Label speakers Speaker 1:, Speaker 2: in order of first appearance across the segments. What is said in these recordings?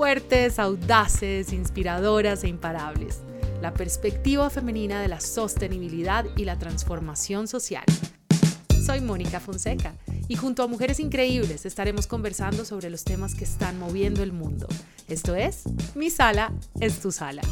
Speaker 1: fuertes, audaces, inspiradoras e imparables. La perspectiva femenina de la sostenibilidad y la transformación social. Soy Mónica Fonseca y junto a mujeres increíbles estaremos conversando sobre los temas que están moviendo el mundo. Esto es Mi Sala es tu Sala.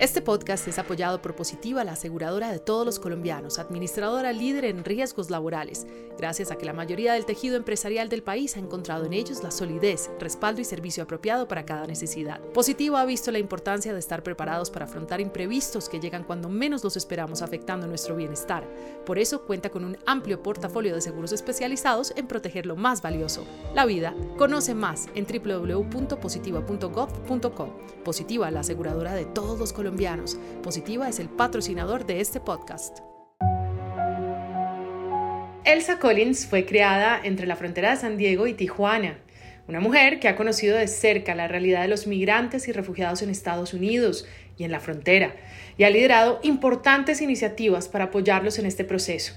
Speaker 1: Este podcast es apoyado por Positiva, la aseguradora de todos los colombianos, administradora líder en riesgos laborales, gracias a que la mayoría del tejido empresarial del país ha encontrado en ellos la solidez, respaldo y servicio apropiado para cada necesidad. Positiva ha visto la importancia de estar preparados para afrontar imprevistos que llegan cuando menos los esperamos afectando nuestro bienestar. Por eso cuenta con un amplio portafolio de seguros especializados en proteger lo más valioso, la vida. Conoce más en www.positiva.gov.co. Positiva, la aseguradora de todos los colombianos Positiva es el patrocinador de este podcast. Elsa Collins fue criada entre la frontera de San Diego y Tijuana, una mujer que ha conocido de cerca la realidad de los migrantes y refugiados en Estados Unidos y en la frontera, y ha liderado importantes iniciativas para apoyarlos en este proceso.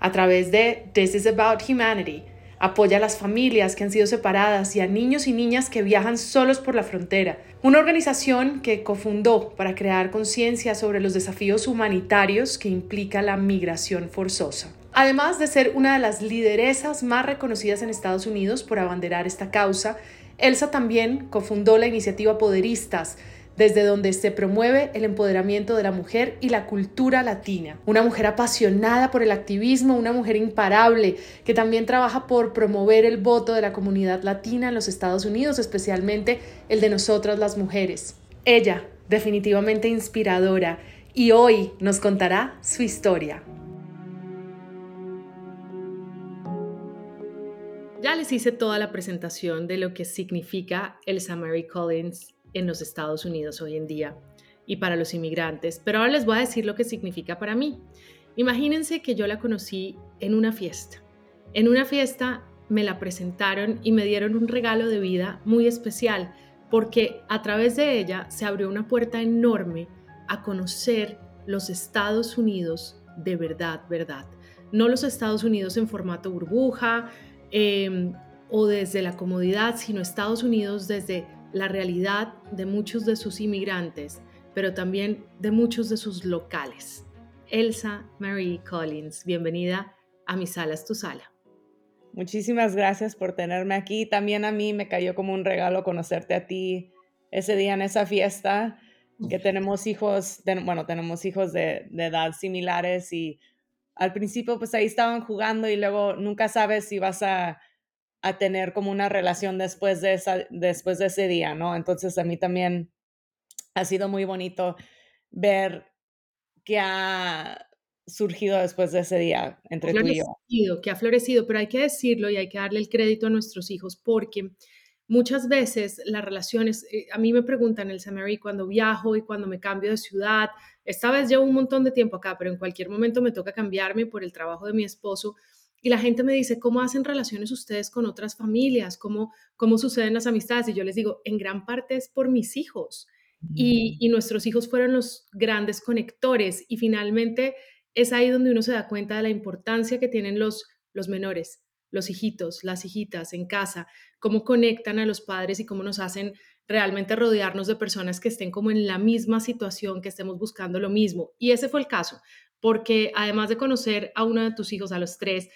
Speaker 1: A través de This is About Humanity, apoya a las familias que han sido separadas y a niños y niñas que viajan solos por la frontera. Una organización que cofundó para crear conciencia sobre los desafíos humanitarios que implica la migración forzosa. Además de ser una de las lideresas más reconocidas en Estados Unidos por abanderar esta causa, Elsa también cofundó la iniciativa Poderistas, desde donde se promueve el empoderamiento de la mujer y la cultura latina. Una mujer apasionada por el activismo, una mujer imparable que también trabaja por promover el voto de la comunidad latina en los Estados Unidos, especialmente el de nosotras las mujeres. Ella, definitivamente inspiradora, y hoy nos contará su historia. Ya les hice toda la presentación de lo que significa el Mary Collins en los Estados Unidos hoy en día y para los inmigrantes, pero ahora les voy a decir lo que significa para mí. Imagínense que yo la conocí en una fiesta. En una fiesta me la presentaron y me dieron un regalo de vida muy especial porque a través de ella se abrió una puerta enorme a conocer los Estados Unidos de verdad, verdad. No los Estados Unidos en formato burbuja em, o desde la comodidad, sino Estados Unidos desde la realidad de muchos de sus inmigrantes, pero también de muchos de sus locales. Elsa Marie Collins, bienvenida a Mi Sala es tu Sala.
Speaker 2: Muchísimas gracias por tenerme aquí. También a mí me cayó como un regalo conocerte a ti ese día en esa fiesta, que tenemos hijos, bueno, tenemos hijos de, de edad similares y al principio pues ahí estaban jugando y luego nunca sabes si vas a a tener como una relación después de, esa, después de ese día, ¿no? Entonces a mí también ha sido muy bonito ver que ha surgido después de ese día entre tú y
Speaker 1: yo. Que ha florecido, pero hay que decirlo y hay que darle el crédito a nuestros hijos porque muchas veces las relaciones, eh, a mí me preguntan el Samari cuando viajo y cuando me cambio de ciudad, esta vez llevo un montón de tiempo acá, pero en cualquier momento me toca cambiarme por el trabajo de mi esposo y la gente me dice, ¿cómo hacen relaciones ustedes con otras familias? ¿Cómo, cómo suceden las amistades? Y yo les digo, en gran parte es por mis hijos. Y, y nuestros hijos fueron los grandes conectores. Y finalmente es ahí donde uno se da cuenta de la importancia que tienen los, los menores, los hijitos, las hijitas en casa, cómo conectan a los padres y cómo nos hacen realmente rodearnos de personas que estén como en la misma situación, que estemos buscando lo mismo. Y ese fue el caso, porque además de conocer a uno de tus hijos, a los tres,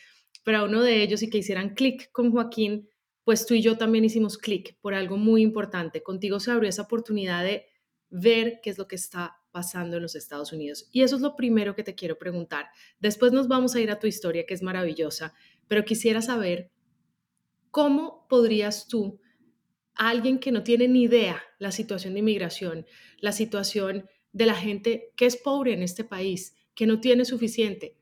Speaker 1: pero uno de ellos y que hicieran clic con Joaquín, pues tú y yo también hicimos clic por algo muy importante. Contigo se abrió esa oportunidad de ver qué es lo que está pasando en los Estados Unidos. Y eso es lo primero que te quiero preguntar. Después nos vamos a ir a tu historia, que es maravillosa, pero quisiera saber cómo podrías tú, alguien que no tiene ni idea la situación de inmigración, la situación de la gente que es pobre en este país, que no tiene suficiente,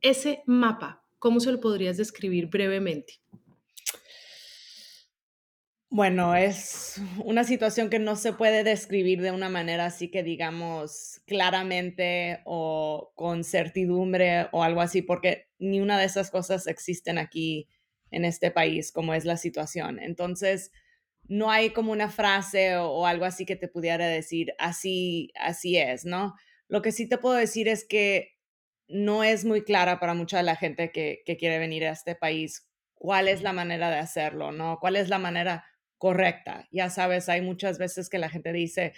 Speaker 1: ese mapa ¿Cómo se lo podrías describir brevemente?
Speaker 2: Bueno, es una situación que no se puede describir de una manera así que digamos claramente o con certidumbre o algo así, porque ni una de esas cosas existen aquí en este país, como es la situación. Entonces, no hay como una frase o, algo así que te pudiera decir, así, así es, ¿no? Lo que sí te puedo decir es que no es muy clara para mucha de la gente que, quiere venir a este país cuál es la manera de hacerlo, ¿no? ¿Cuál es la manera correcta? Ya sabes, hay muchas veces que la gente dice,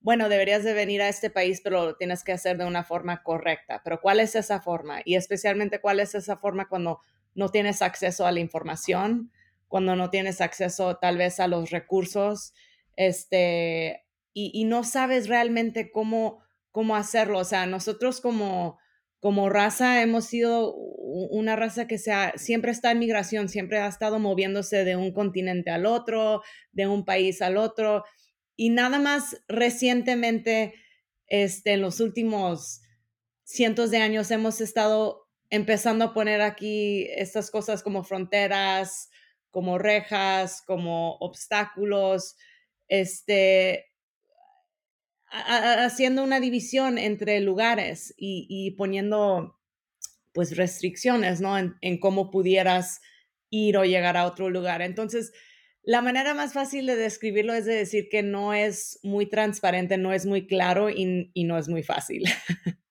Speaker 2: bueno, deberías de venir a este país, pero lo tienes que hacer de una forma correcta. Pero ¿cuál es esa forma? Y especialmente, ¿cuál es esa forma cuando no tienes acceso a la información, cuando no tienes acceso tal vez a los recursos, este, y, no sabes realmente cómo, cómo hacerlo? O sea, nosotros como como raza hemos sido una raza que siempre está en migración, siempre ha estado moviéndose de un continente al otro, de un país al otro. Y nada más recientemente, este, en los últimos cientos de años, hemos estado empezando a poner aquí estas cosas como fronteras, como rejas, como obstáculos, este, haciendo una división entre lugares y, poniendo pues restricciones, ¿no? En, cómo pudieras ir o llegar a otro lugar. Entonces, la manera más fácil de describirlo es de decir que no es muy transparente, no es muy claro y, y no es muy fácil.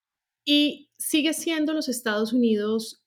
Speaker 1: ¿Y sigue siendo los Estados Unidos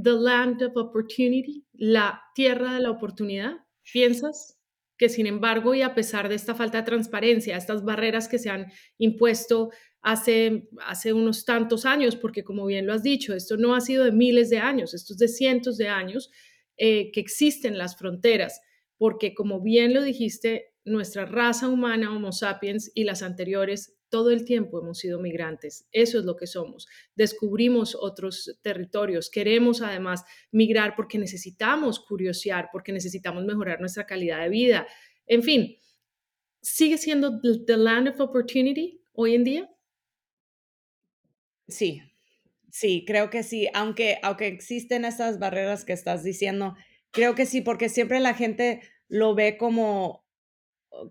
Speaker 1: the land of opportunity, la tierra de la oportunidad? ¿Piensas? Que sin embargo, y a pesar de esta falta de transparencia, estas barreras que se han impuesto hace, hace unos tantos años, porque como bien lo has dicho, esto no ha sido de miles de años, esto es de cientos de años eh, que existen las fronteras, porque como bien lo dijiste, nuestra raza humana, Homo sapiens, y las anteriores todo el tiempo hemos sido migrantes, eso es lo que somos. Descubrimos otros territorios, queremos además migrar porque necesitamos curiosear, porque necesitamos mejorar nuestra calidad de vida. En fin, ¿sigue siendo the land of opportunity hoy en día?
Speaker 2: Sí, sí, creo que sí, aunque, aunque existen esas barreras que estás diciendo, creo que sí, porque siempre la gente lo ve como,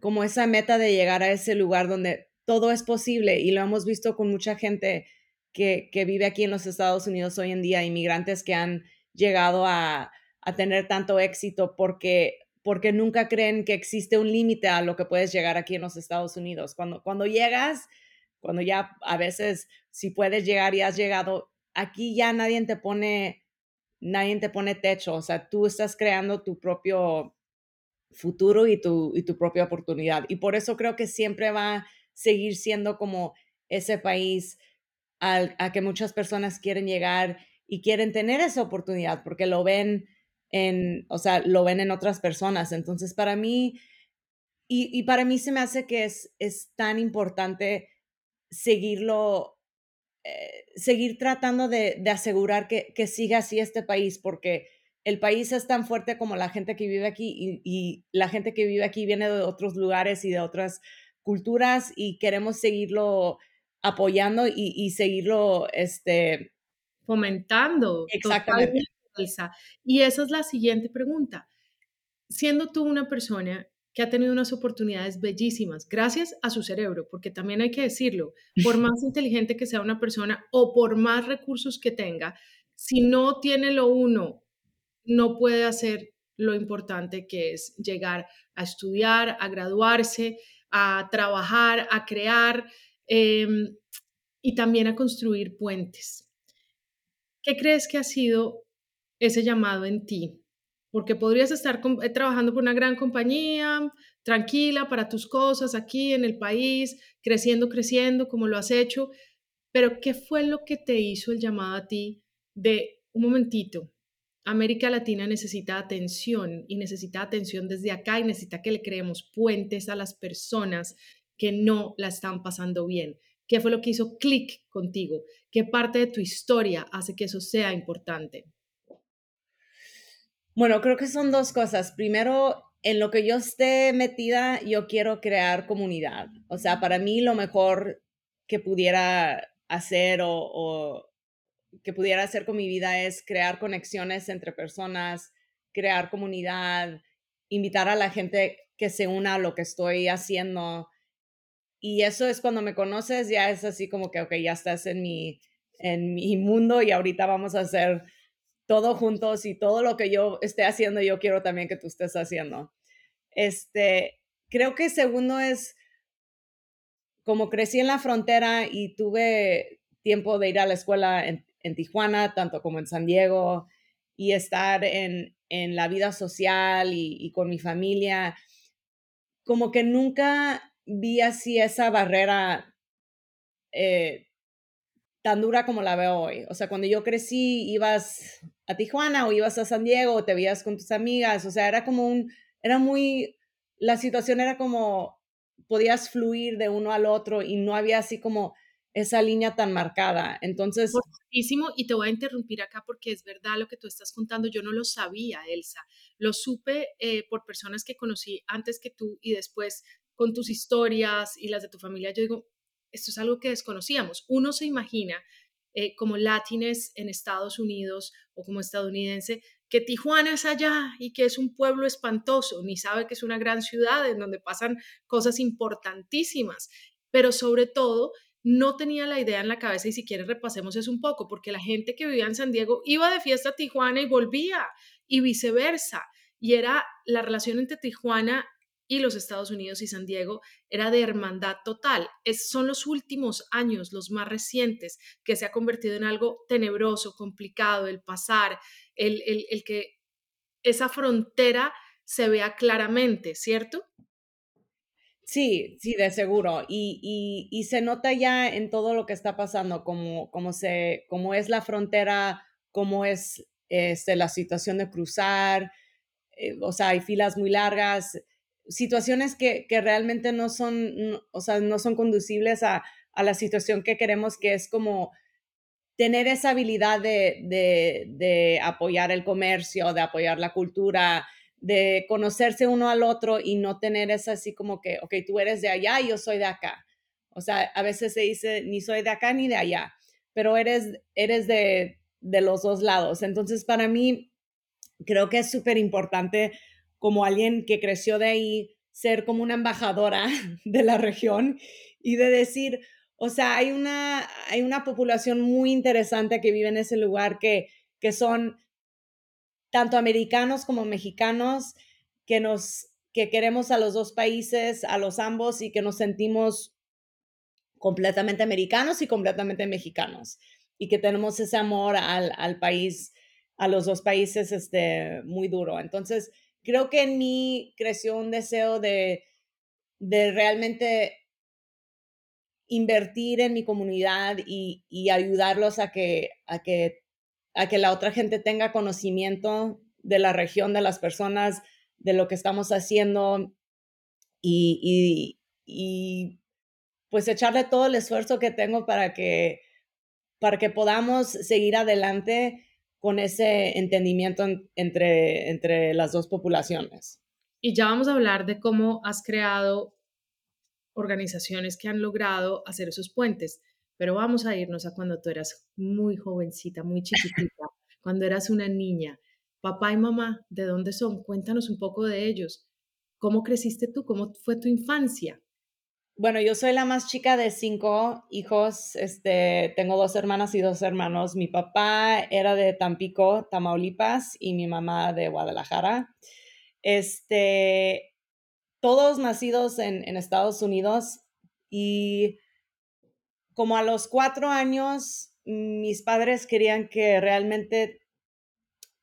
Speaker 2: como esa meta de llegar a ese lugar donde todo es posible y lo hemos visto con mucha gente que, vive aquí en los Estados Unidos hoy en día, inmigrantes que han llegado a, tener tanto éxito porque, porque nunca creen que existe un límite a lo que puedes llegar aquí en los Estados Unidos. Cuando, cuando llegas, cuando ya a veces si puedes llegar y has llegado, aquí ya nadie te pone, nadie te pone techo, o sea, tú estás creando tu propio futuro y tu, y tu propia oportunidad. Y por eso creo que siempre va seguir siendo como ese país al, a que muchas personas quieren llegar y quieren tener esa oportunidad porque lo ven en, o sea, lo ven en otras personas. Entonces, para mí, y, para mí se me hace que es, es tan importante seguirlo, eh, seguir tratando de, asegurar que, que, siga así este país, porque el país es tan fuerte como la gente que vive aquí y, y la gente que vive aquí viene de otros lugares y de otras culturas y queremos seguirlo apoyando y, seguirlo este,
Speaker 1: fomentando.
Speaker 2: Exactamente.
Speaker 1: Y esa es la siguiente pregunta. Siendo tú una persona que ha tenido unas oportunidades bellísimas gracias a su cerebro, porque también hay que decirlo, por más inteligente que sea una persona o por más recursos que tenga, si no tiene lo uno, no puede hacer lo importante que es llegar a estudiar, a graduarse, a trabajar, a crear em, y también a construir puentes. ¿Qué crees que ha sido ese llamado en ti? Porque podrías estar eh, trabajando por una gran compañía, tranquila para tus cosas aquí en el país, creciendo, creciendo como lo has hecho, pero ¿qué fue lo que te hizo el llamado a ti de un momentito? América Latina necesita atención y necesita atención desde acá y necesita que le creemos puentes a las personas que no la están pasando bien. ¿Qué fue lo que hizo clic contigo? ¿Qué parte de tu historia hace que eso sea importante?
Speaker 2: Bueno, creo que son dos cosas. Primero, en lo que yo esté metida, yo quiero crear comunidad. O sea, para mí lo mejor que pudiera hacer o, que pudiera hacer con mi vida es crear conexiones entre personas, crear comunidad, invitar a la gente que se una a lo que estoy haciendo. Y eso es cuando me conoces, ya es así como que, ok, ya estás en mi, en mi mundo y ahorita vamos a hacer todo juntos y todo lo que yo esté haciendo, yo quiero también que tú estés haciendo. Este, creo que segundo es, como crecí en la frontera y tuve tiempo de ir a la escuela en, en Tijuana, tanto como en San Diego. y estar en, en la vida social y, con mi familia, como que nunca vi así esa barrera eh, tan dura como la veo hoy. O sea, cuando yo crecí, ibas a Tijuana o ibas a San Diego, o te veías con tus amigas, o sea, era como un, era muy, la situación era como, podías fluir de uno al otro y no había así como esa línea tan marcada. Entonces...
Speaker 1: y te voy a interrumpir acá porque es verdad lo que tú estás contando, yo no lo sabía, Elsa, lo supe eh, por personas que conocí antes que tú y después con tus historias y las de tu familia, yo digo, esto es algo que desconocíamos. Uno se imagina eh, como latines en Estados Unidos o como estadounidense, que Tijuana es allá y que es un pueblo espantoso, ni sabe que es una gran ciudad en donde pasan cosas importantísimas, pero sobre todo no tenía la idea en la cabeza y si quieres repasemos eso un poco, porque la gente que vivía en San Diego iba de fiesta a Tijuana y volvía y viceversa. Y era la relación entre Tijuana y los Estados Unidos y San Diego era de hermandad total. Es, son los últimos años, los más recientes, que se ha convertido en algo tenebroso, complicado, el pasar, el, el que esa frontera se vea claramente, ¿cierto?
Speaker 2: Sí, sí, de seguro. Y, y, se nota ya en todo lo que está pasando, como, como, se, como es la frontera, cómo es este, la situación de cruzar, eh, o sea, hay filas muy largas, situaciones que, que realmente no son, o sea, no son conducibles a, a, la situación que queremos, que es como tener esa habilidad de, de, de apoyar el comercio, de apoyar la cultura, de conocerse uno al otro y no tener esa así como que, ok, tú eres de allá y yo soy de acá. O sea, a veces se dice, ni soy de acá ni de allá, pero eres, eres de, de los dos lados. Entonces, para mí, creo que es súper importante como alguien que creció de ahí, ser como una embajadora de la región y de decir, o sea, hay una, hay una población muy interesante que vive en ese lugar que, que son tanto americanos como mexicanos, que nos que queremos a los dos países, a los ambos y que nos sentimos completamente americanos y completamente mexicanos y que tenemos ese amor al, al país, a los dos países, este, muy duro. Entonces, creo que en mí creció un deseo de, de realmente invertir en mi comunidad y, y ayudarlos a que, a que a que la otra gente tenga conocimiento de la región, de las personas, de lo que estamos haciendo y, pues echarle todo el esfuerzo que tengo para que, para que podamos seguir adelante con ese entendimiento entre, entre las dos poblaciones.
Speaker 1: Y ya vamos a hablar de cómo has creado organizaciones que han logrado hacer esos puentes. Pero vamos a irnos a cuando tú eras muy jovencita, muy chiquitita, cuando eras una niña. Papá y mamá, ¿de dónde son? Cuéntanos un poco de ellos. ¿Cómo creciste tú? ¿Cómo fue tu infancia?
Speaker 2: Bueno, yo soy la más chica de cinco hijos. Este, tengo dos hermanas y dos hermanos. Mi papá era de Tampico, Tamaulipas, y mi mamá de Guadalajara. Este, todos nacidos en, en Estados Unidos y como a los cuatro años, mis padres querían que realmente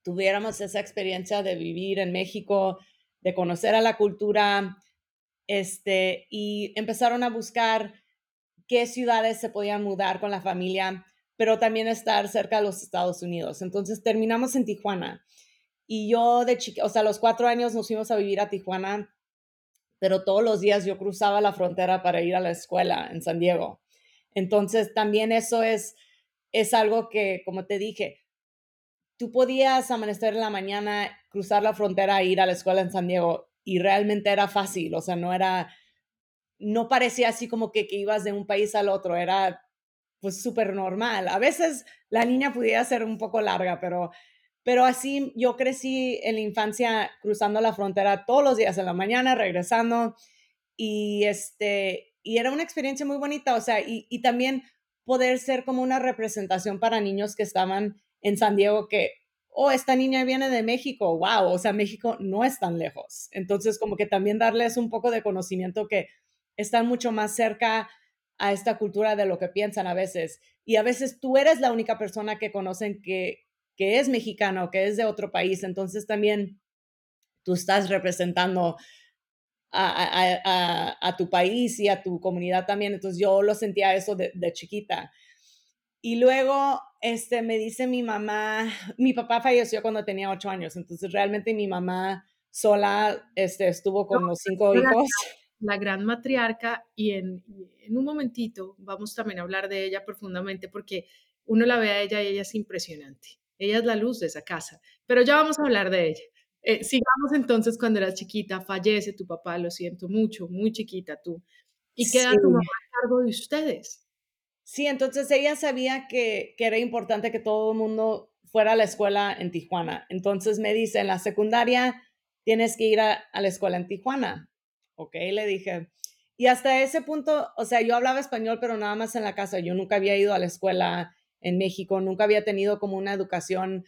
Speaker 2: tuviéramos esa experiencia de vivir en México, de conocer a la cultura, este, y empezaron a buscar qué ciudades se podían mudar con la familia, pero también estar cerca de los Estados Unidos. Entonces terminamos en Tijuana. Y yo de chica, o sea, a los cuatro años nos fuimos a vivir a Tijuana, pero todos los días yo cruzaba la frontera para ir a la escuela en San Diego. Entonces, también eso es, es algo que, como te dije, tú podías amanecer en la mañana, cruzar la frontera e ir a la escuela en San Diego y realmente era fácil, o sea, no era, no parecía así como que, que ibas de un país al otro, era pues súper normal. A veces la niña podía ser un poco larga, pero, pero así yo crecí en la infancia cruzando la frontera todos los días en la mañana, regresando y este, y era una experiencia muy bonita, o sea, y, también poder ser como una representación para niños que estaban en San Diego que, oh, esta niña viene de México, wow, o sea, México no es tan lejos. Entonces, como que también darles un poco de conocimiento que están mucho más cerca a esta cultura de lo que piensan a veces. Y a veces tú eres la única persona que conocen que, que es mexicano, que es de otro país, entonces también tú estás representando a, tu país y a tu comunidad también. Entonces yo lo sentía eso de, chiquita. Y luego este, me dice mi mamá, mi papá falleció cuando tenía ocho años, entonces realmente mi mamá sola este, estuvo con los cinco hijos.
Speaker 1: La, gran matriarca y en, en un momentito vamos también a hablar de ella profundamente porque uno la ve a ella y ella es impresionante. Ella es la luz de esa casa, pero ya vamos a hablar de ella. Eh, sigamos entonces cuando eras chiquita, fallece tu papá, lo siento mucho, muy chiquita tú. ¿Y queda tu mamá a cargo de ustedes?
Speaker 2: Sí, entonces ella sabía que, que era importante que todo el mundo fuera a la escuela en Tijuana. Entonces me dice, en la secundaria tienes que ir a, a la escuela en Tijuana. Ok, le dije. Y hasta ese punto, o sea, yo hablaba español, pero nada más en la casa. Yo nunca había ido a la escuela en México, nunca había tenido como una educación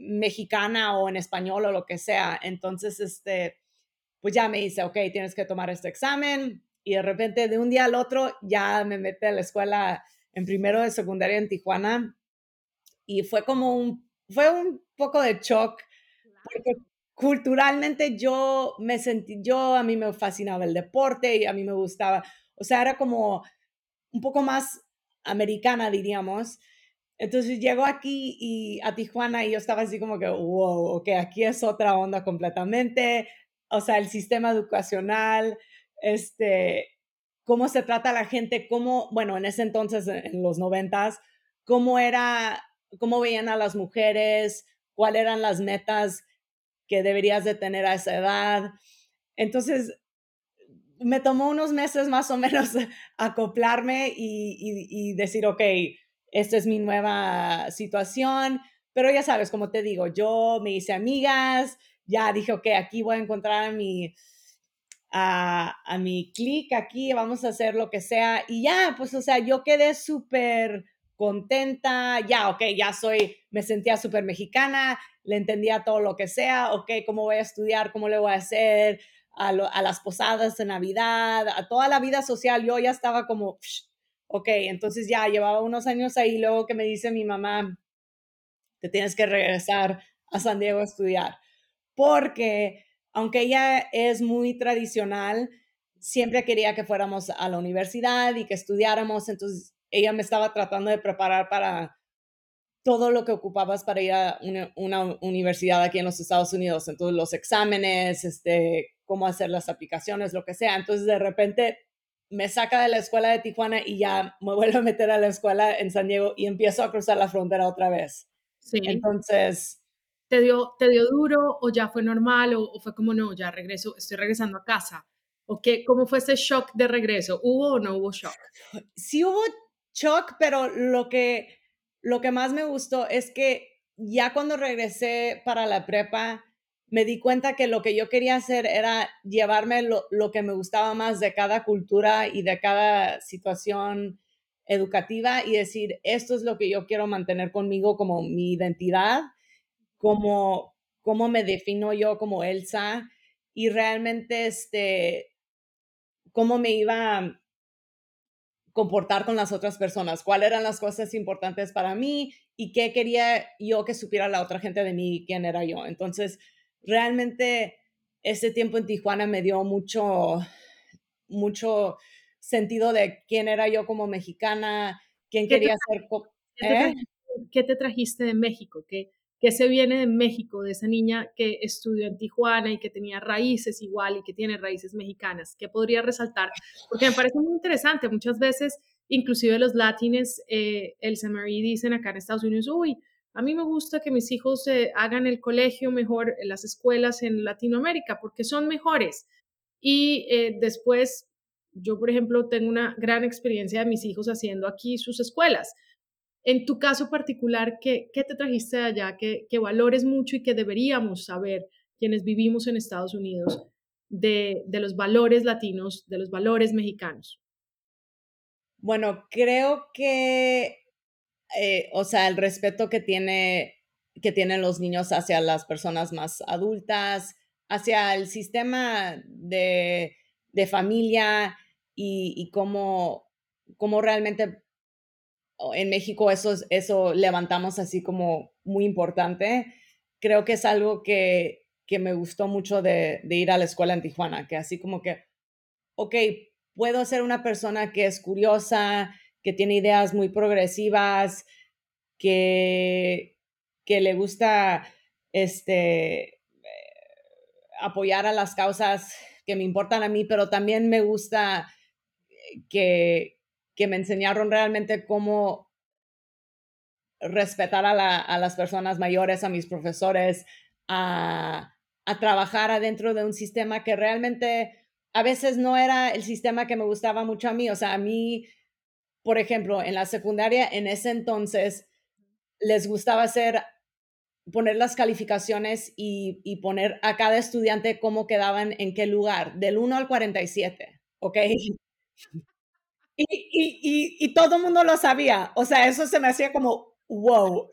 Speaker 2: mexicana o en español o lo que sea. Entonces, este, pues ya me dice, ok, tienes que tomar este examen y de repente de un día al otro ya me mete a la escuela en primero de secundaria en Tijuana y fue como un, fue un poco de shock porque culturalmente yo me sentí, yo a mí me fascinaba el deporte y a mí me gustaba, o sea, era como un poco más americana, diríamos. Entonces llegó aquí y a Tijuana y yo estaba así como que, wow, ok, aquí es otra onda completamente. O sea, el sistema educacional, este, cómo se trata la gente, cómo, bueno, en ese entonces, en los noventas, cómo era, cómo veían a las mujeres, cuáles eran las metas que deberías de tener a esa edad. Entonces, me tomó unos meses más o menos acoplarme y, y, y decir, ok, esta es mi nueva situación, pero ya sabes, como te digo, yo me hice amigas, ya dije, ok, aquí voy a encontrar a mi, a, a mi clic, aquí vamos a hacer lo que sea, y ya, pues, o sea, yo quedé súper contenta, ya, ok, ya soy, me sentía súper mexicana, le entendía todo lo que sea, ok, cómo voy a estudiar, cómo le voy a hacer a, a las posadas de Navidad, a toda la vida social, yo ya estaba como, ok, entonces ya llevaba unos años ahí, luego que me dice mi mamá, te tienes que regresar a San Diego a estudiar, porque aunque ella es muy tradicional, siempre quería que fuéramos a la universidad y que estudiáramos, entonces ella me estaba tratando de preparar para todo lo que ocupabas para ir a una, una, universidad aquí en los Estados Unidos, entonces los exámenes, este, cómo hacer las aplicaciones, lo que sea. Entonces de repente me saca de la escuela de Tijuana y ya me vuelvo a meter a la escuela en San Diego y empiezo a cruzar la frontera otra vez. Sí. Entonces...
Speaker 1: ¿Te dio, te dio duro o ya fue normal o, fue como no, ya regreso, estoy regresando a casa? ¿O qué, cómo fue ese shock de regreso? ¿Hubo o no hubo shock?
Speaker 2: Sí hubo shock, pero lo que, lo que más me gustó es que ya cuando regresé para la prepa, me di cuenta que lo que yo quería hacer era llevarme lo, que me gustaba más de cada cultura y de cada situación educativa y decir, esto es lo que yo quiero mantener conmigo como mi identidad, como cómo me defino yo como Elsa y realmente este cómo me iba a comportar con las otras personas, cuáles eran las cosas importantes para mí y qué quería yo que supiera la otra gente de mí, quién era yo. Entonces, realmente ese tiempo en Tijuana me dio mucho, mucho sentido de quién era yo como mexicana, quién quería ser.
Speaker 1: ¿eh? ¿Qué te trajiste de México? ¿Qué, ¿Qué se viene de México, de esa niña que estudió en Tijuana y que tenía raíces igual y que tiene raíces mexicanas? ¿Qué podría resaltar? Porque me parece muy interesante. Muchas veces, inclusive los latines, eh, el Samari dicen acá en Estados Unidos, uy, a mí me gusta que mis hijos eh, hagan el colegio mejor, en las escuelas en Latinoamérica, porque son mejores. Y eh, después, yo, por ejemplo, tengo una gran experiencia de mis hijos haciendo aquí sus escuelas. En tu caso particular, ¿qué, qué te trajiste de allá? ¿Qué, ¿Qué, valores mucho y que deberíamos saber quienes vivimos en Estados Unidos de, de los valores latinos, de los valores mexicanos?
Speaker 2: Bueno, creo que eh, o sea, el respeto que, tiene, que tienen los niños hacia las personas más adultas, hacia el sistema de, de familia y, y cómo, cómo, realmente, en México eso, eso levantamos así como muy importante. Creo que es algo que, que me gustó mucho de, de, ir a la escuela en Tijuana, que así como que, ok, puedo ser una persona que es curiosa, que tiene ideas muy progresivas, que, que le gusta este, apoyar a las causas que me importan a mí, pero también me gusta que, que me enseñaron realmente cómo respetar a, las personas mayores, a mis profesores, a, trabajar adentro de un sistema que realmente a veces no era el sistema que me gustaba mucho a mí. O sea, a mí, por ejemplo, en la secundaria, en ese entonces, les gustaba hacer, poner las calificaciones y, y poner a cada estudiante cómo quedaban en qué lugar, del 1 al 47, ¿ok? Y, y, todo el mundo lo sabía. O sea, eso se me hacía como, wow.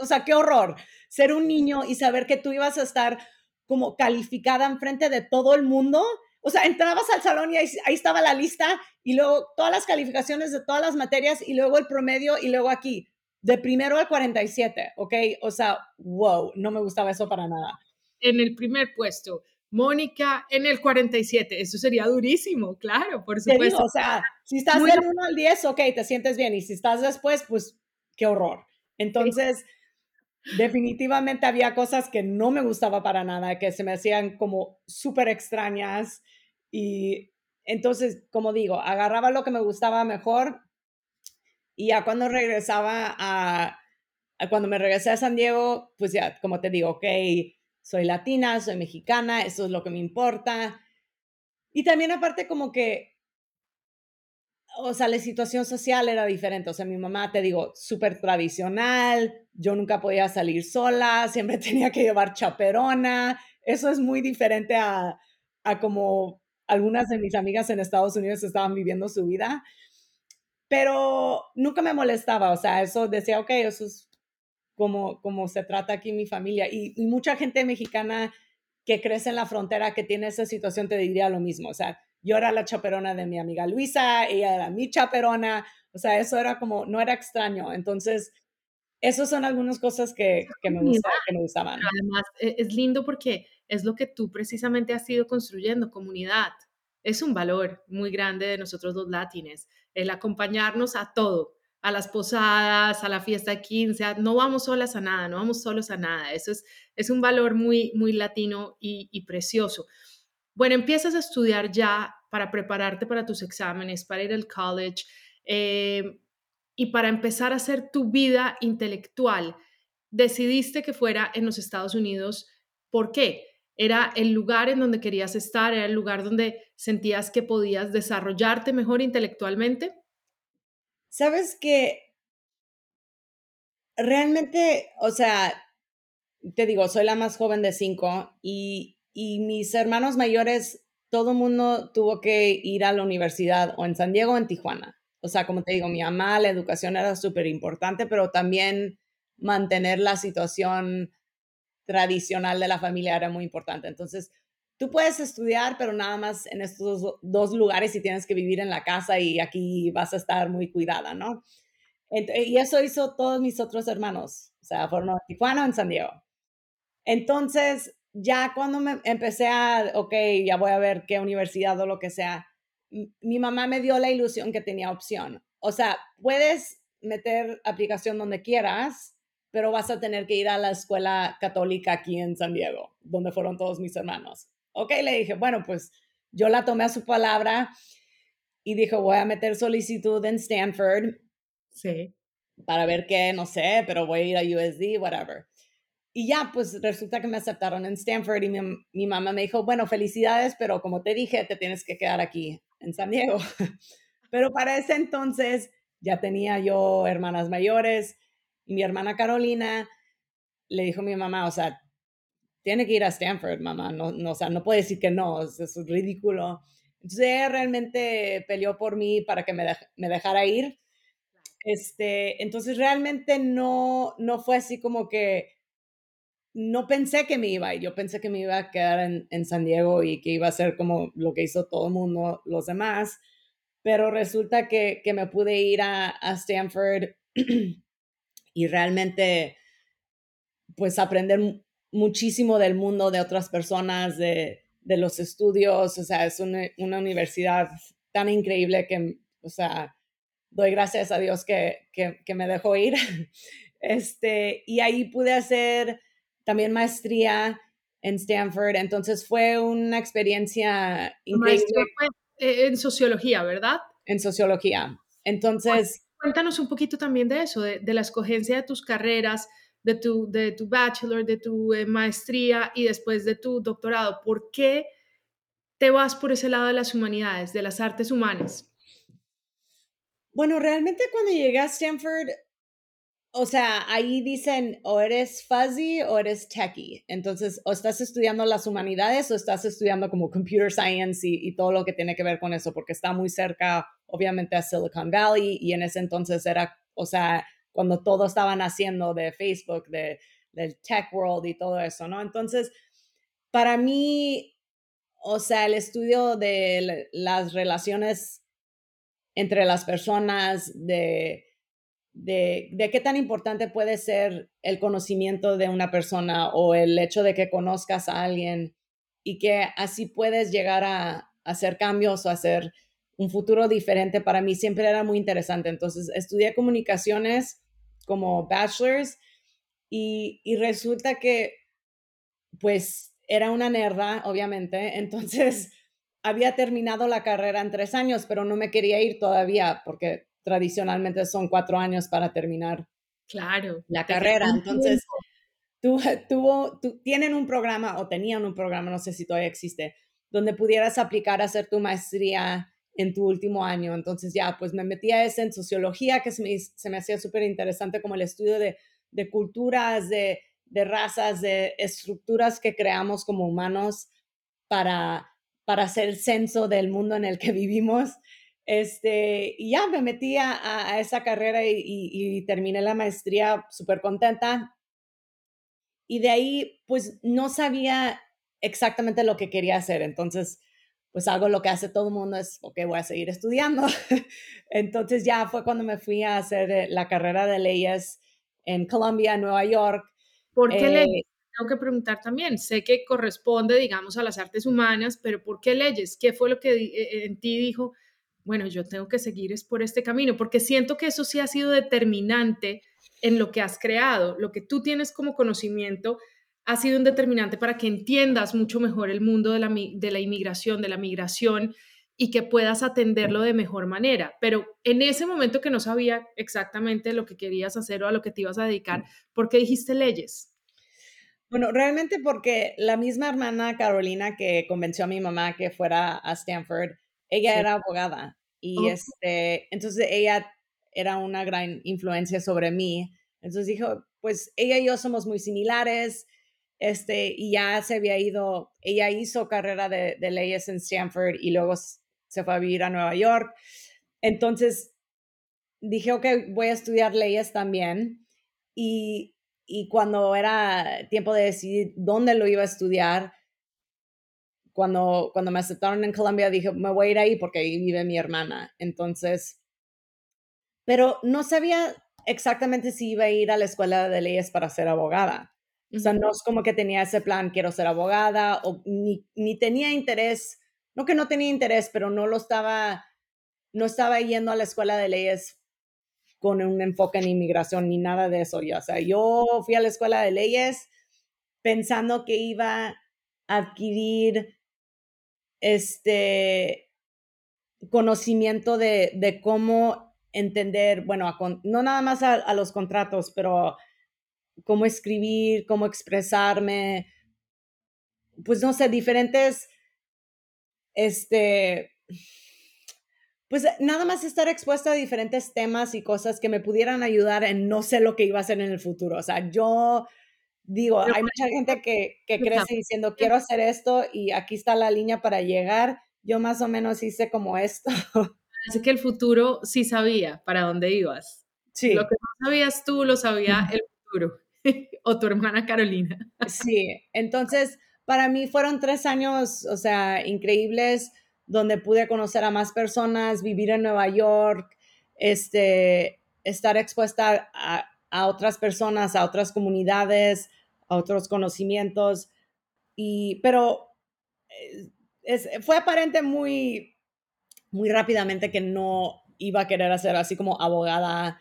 Speaker 2: o, sea, qué horror. Ser un niño y saber que tú ibas a estar como calificada enfrente de todo el mundo. O sea, entrabas al salón y ahí, estaba la lista y luego todas las calificaciones de todas las materias y luego el promedio y luego aquí, de primero al 47, ¿ok? O sea, wow, no me gustaba eso para nada.
Speaker 1: En el primer puesto, Mónica en el 47. Eso sería durísimo, claro, por supuesto.
Speaker 2: o sea, si estás del 1 al 10, ok, te sientes bien. Y si estás después, pues qué horror. Entonces, definitivamente había cosas que no me gustaba para nada, que se me hacían como súper extrañas. Y entonces, como digo, agarraba lo que me gustaba mejor. Y ya cuando regresaba a, cuando me regresé a San Diego, pues ya, como te digo, ok, soy latina, soy mexicana, eso es lo que me importa. Y también aparte como que, o sea, la situación social era diferente. O sea, mi mamá, te digo, súper tradicional, yo nunca podía salir sola, siempre tenía que llevar chaperona. Eso es muy diferente a, a como algunas de mis amigas en Estados Unidos estaban viviendo su vida. Pero nunca me molestaba, o sea, eso decía, ok, eso es como, como se trata aquí mi familia. Y, mucha gente mexicana que crece en la frontera, que tiene esa situación, te diría lo mismo. O sea, yo era la chaperona de mi amiga Luisa, ella era mi chaperona, o sea, eso era como, no era extraño. Entonces, esas son algunas cosas que, que, me, que me gustaban.
Speaker 1: Además, e, es lindo porque es lo que tú precisamente has ido construyendo, comunidad. Es un valor muy grande de nosotros los latines, el acompañarnos a todo, a las posadas, a la fiesta 15, no vamos solas a nada, no vamos solos a nada. Eso es, es un valor muy, muy latino y, precioso. Bueno, empiezas a estudiar ya para prepararte para tus exámenes, para ir al college eh, y para empezar a hacer tu vida intelectual. Decidiste que fuera en los Estados Unidos. ¿Por qué? Era el lugar en donde querías estar, era el lugar donde sentías que podías desarrollarte mejor intelectualmente.
Speaker 2: Sabes que realmente, o sea, te digo, soy la más joven de cinco y, y mis hermanos mayores, todo mundo tuvo que ir a la universidad o en San Diego o en Tijuana. O sea, como te digo, mi mamá, la educación era súper importante, pero también mantener la situación tradicional de la familia era muy importante. Entonces, tú puedes estudiar, pero nada más en estos dos lugares y tienes que vivir en la casa y aquí vas a estar muy cuidada, ¿no? Y eso hizo todos mis otros hermanos, o sea, fueron en Tijuana en San Diego. Entonces, ya cuando me empecé a, ok, ya voy a ver qué universidad o lo que sea, mi mamá me dio la ilusión que tenía opción. O sea, puedes meter aplicación donde quieras, pero vas a tener que ir a la escuela católica aquí en San Diego, donde fueron todos mis hermanos. Ok, le dije, bueno, pues yo la tomé a su palabra y dijo, voy a meter solicitud en Stanford.
Speaker 1: Sí.
Speaker 2: Para ver qué, no sé, pero voy a ir a USD, whatever. Y ya, pues resulta que me aceptaron en Stanford y mi, mi mamá me dijo, bueno, felicidades, pero como te dije, te tienes que quedar aquí en San Diego. pero para ese entonces ya tenía yo hermanas mayores y mi hermana Carolina le dijo a mi mamá, o sea, tiene que ir a Stanford, mamá, no, no, o sea, no puede decir que no, es, es ridículo. Entonces ella realmente peleó por mí para que me, me dejara ir. Este, entonces realmente no, no fue así como que, no pensé que me iba a yo pensé que me iba a quedar en, en San Diego y que iba a ser como lo que hizo todo el mundo, los demás, pero resulta que, que me pude ir a, a Stanford y realmente pues aprender muchísimo del mundo de otras personas, de, de los estudios, o sea, es una, una, universidad tan increíble que, o sea, doy gracias a Dios que, que, que, me dejó ir. Este, y ahí pude hacer también maestría en Stanford, entonces fue una experiencia increíble. Fue
Speaker 1: eh, en sociología, ¿verdad?
Speaker 2: En sociología. Entonces...
Speaker 1: Cuéntanos un poquito también de eso, de, de la escogencia de tus carreras, de tu, de tu bachelor, de tu eh, maestría y después de tu doctorado. ¿Por qué te vas por ese lado de las humanidades, de las artes humanas?
Speaker 2: Bueno, realmente cuando llegué a Stanford, o sea, ahí dicen o eres fuzzy o eres techie. Entonces, o estás estudiando las humanidades o estás estudiando como computer science y, y, todo lo que tiene que ver con eso, porque está muy cerca, obviamente, a Silicon Valley y en ese entonces era, o sea, cuando todo estaban haciendo de Facebook, de, del tech world y todo eso, ¿no? Entonces, para mí, o sea, el estudio de las relaciones entre las personas, de, de, de, qué tan importante puede ser el conocimiento de una persona o el hecho de que conozcas a alguien y que así puedes llegar a, hacer cambios o hacer un futuro diferente, para mí siempre era muy interesante. Entonces, estudié comunicaciones como bachelors y, y resulta que pues era una nerda, obviamente, entonces había terminado la carrera en tres años, pero no me quería ir todavía porque tradicionalmente son cuatro años para terminar
Speaker 1: claro,
Speaker 2: la carrera. Entonces, tú, tuvo, tú, tienen un programa o tenían un programa, no sé si todavía existe, donde pudieras aplicar a hacer tu maestría en tu último año. Entonces ya, pues me metí a ese en sociología, que se me, se me hacía súper interesante como el estudio de, de culturas, de, de, razas, de estructuras que creamos como humanos para, para hacer el censo del mundo en el que vivimos. Este, y ya me metí a, a esa carrera y, y, y terminé la maestría súper contenta. Y de ahí, pues no sabía exactamente lo que quería hacer. Entonces, pues hago lo que hace todo el mundo, es, ok, voy a seguir estudiando. Entonces ya fue cuando me fui a hacer eh, la carrera de leyes en Colombia, Nueva York.
Speaker 1: ¿Por qué eh, leyes? Tengo que preguntar también, sé que corresponde, digamos, a las artes humanas, pero ¿por qué leyes? ¿Qué fue lo que eh, en ti dijo, bueno, yo tengo que seguir es por este camino? Porque siento que eso sí ha sido determinante en lo que has creado, lo que tú tienes como conocimiento ha sido un determinante para que entiendas mucho mejor el mundo de la, de la inmigración, de la migración y que puedas atenderlo de mejor manera. Pero en ese momento que no sabía exactamente lo que querías hacer o a lo que te ibas a dedicar, ¿por qué dijiste leyes?
Speaker 2: Bueno, realmente porque la misma hermana Carolina que convenció a mi mamá que fuera a Stanford, ella sí. era abogada y este, entonces ella era una gran influencia sobre mí. Entonces dijo, pues ella y yo somos muy similares, este, y ya se había ido, ella hizo carrera de, de, leyes en Stanford y luego se fue a vivir a Nueva York. Entonces dije, ok, voy a estudiar leyes también. Y, y cuando era tiempo de decidir dónde lo iba a estudiar, cuando, cuando me aceptaron en Colombia, dije, me voy a ir ahí porque ahí vive mi hermana. Entonces, pero no sabía exactamente si iba a ir a la escuela de leyes para ser abogada. O sea, no es como que tenía ese plan, quiero ser abogada, o ni, ni tenía interés, no que no tenía interés, pero no lo estaba, no estaba yendo a la escuela de leyes con un enfoque en inmigración ni nada de eso. Ya. O sea, yo fui a la escuela de leyes pensando que iba a adquirir este conocimiento de, de cómo entender, bueno, a, no nada más a, a los contratos, pero cómo escribir, cómo expresarme, pues no sé, diferentes, este, pues nada más estar expuesta a diferentes temas y cosas que me pudieran ayudar en no sé lo que iba a hacer en el futuro. O sea, yo digo, hay mucha gente que, que crece diciendo, quiero hacer esto y aquí está la línea para llegar. Yo más o menos hice como esto.
Speaker 1: Así que el futuro sí sabía para dónde ibas. Sí. Lo que no sabías tú, lo sabía el futuro. o tu hermana Carolina.
Speaker 2: sí, entonces para mí fueron tres años, o sea, increíbles, donde pude conocer a más personas, vivir en Nueva York, este, estar expuesta a, a otras personas, a otras comunidades, a otros conocimientos. Y, pero eh, es, fue aparente muy, muy rápidamente que no iba a querer hacer así como abogada,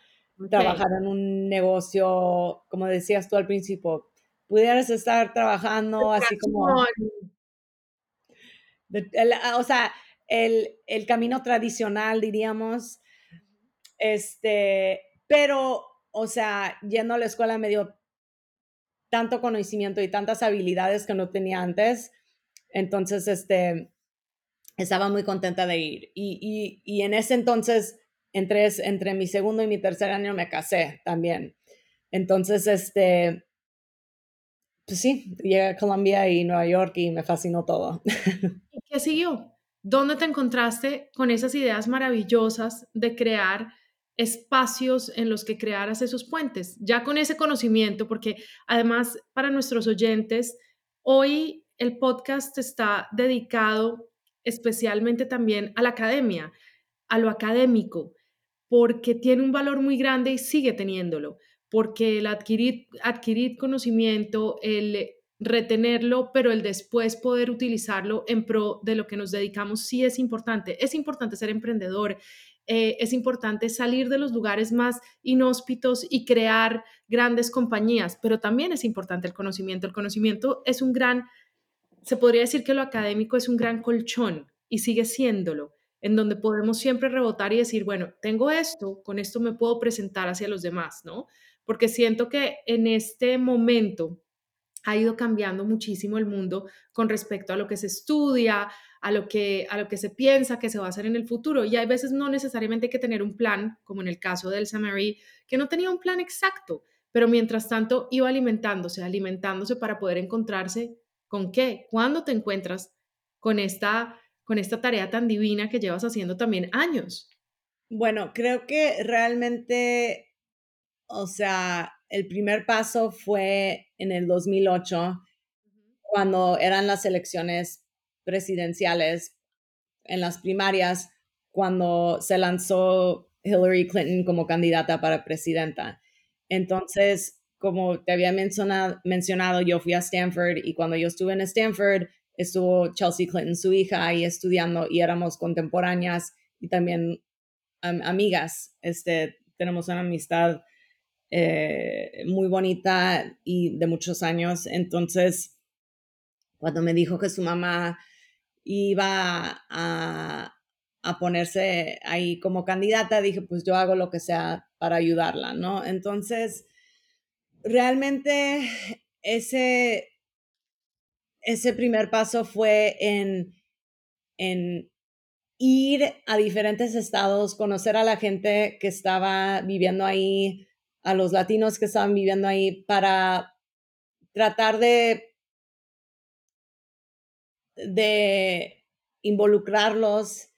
Speaker 2: trabajar en un negocio, como decías tú al principio, pudieras estar trabajando así como... Ah, o sea, el, el, camino tradicional, diríamos. Este, pero, o sea, yendo a la escuela me dio tanto conocimiento y tantas habilidades que no tenía antes. Entonces, este, estaba muy contenta de ir. Y, y, y en ese entonces, entre, entre mi segundo y mi tercer año, me casé también. Entonces, este, pues sí, llegué a Colombia y Nueva York y me fascinó todo.
Speaker 1: ¿Y qué siguió? ¿Dónde te encontraste con esas ideas maravillosas de crear espacios en los que crearas esos puentes? Ya con ese conocimiento, porque además para nuestros oyentes, hoy el podcast está dedicado especialmente también a la academia, a lo académico, porque tiene un valor muy grande y sigue teniéndolo porque el adquirir, adquirir conocimiento, el retenerlo, pero el después poder utilizarlo en pro de lo que nos dedicamos sí es importante. Es importante ser emprendedor, eh, es importante salir de los lugares más inhóspitos y crear grandes compañías, pero también es importante el conocimiento. El conocimiento es un gran, se podría decir que lo académico es un gran colchón y sigue siéndolo en donde podemos siempre rebotar y decir, bueno, tengo esto, con esto me puedo presentar hacia los demás, ¿no? porque siento que en este momento ha ido cambiando muchísimo el mundo con respecto a lo que se estudia, a lo que, a lo que se piensa que se va a hacer en el futuro. Y hay veces no necesariamente hay que tener un plan, como en el caso del Samari, que no tenía un plan exacto, pero mientras tanto iba alimentándose, alimentándose para poder encontrarse con qué, cuándo te encuentras con esta, con esta tarea tan divina que llevas haciendo también años.
Speaker 2: Bueno, creo que realmente o sea, el primer paso fue en el 2008, cuando eran las elecciones presidenciales en las primarias, cuando se lanzó Hillary Clinton como candidata para presidenta. Entonces, como te había mencionado, mencionado, yo fui a Stanford y cuando yo estuve en Stanford, estuvo Chelsea Clinton, su hija, ahí estudiando y éramos contemporáneas y también amigas. Este, tenemos una amistad eh, muy bonita y de muchos años. Entonces, cuando me dijo que su mamá iba a, a ponerse ahí como candidata, dije, pues yo hago lo que sea para ayudarla, ¿no? Entonces, realmente ese, ese primer paso fue en, en ir a diferentes estados, conocer a la gente que estaba viviendo ahí, a los latinos que estaban viviendo ahí para tratar de, de involucrarlos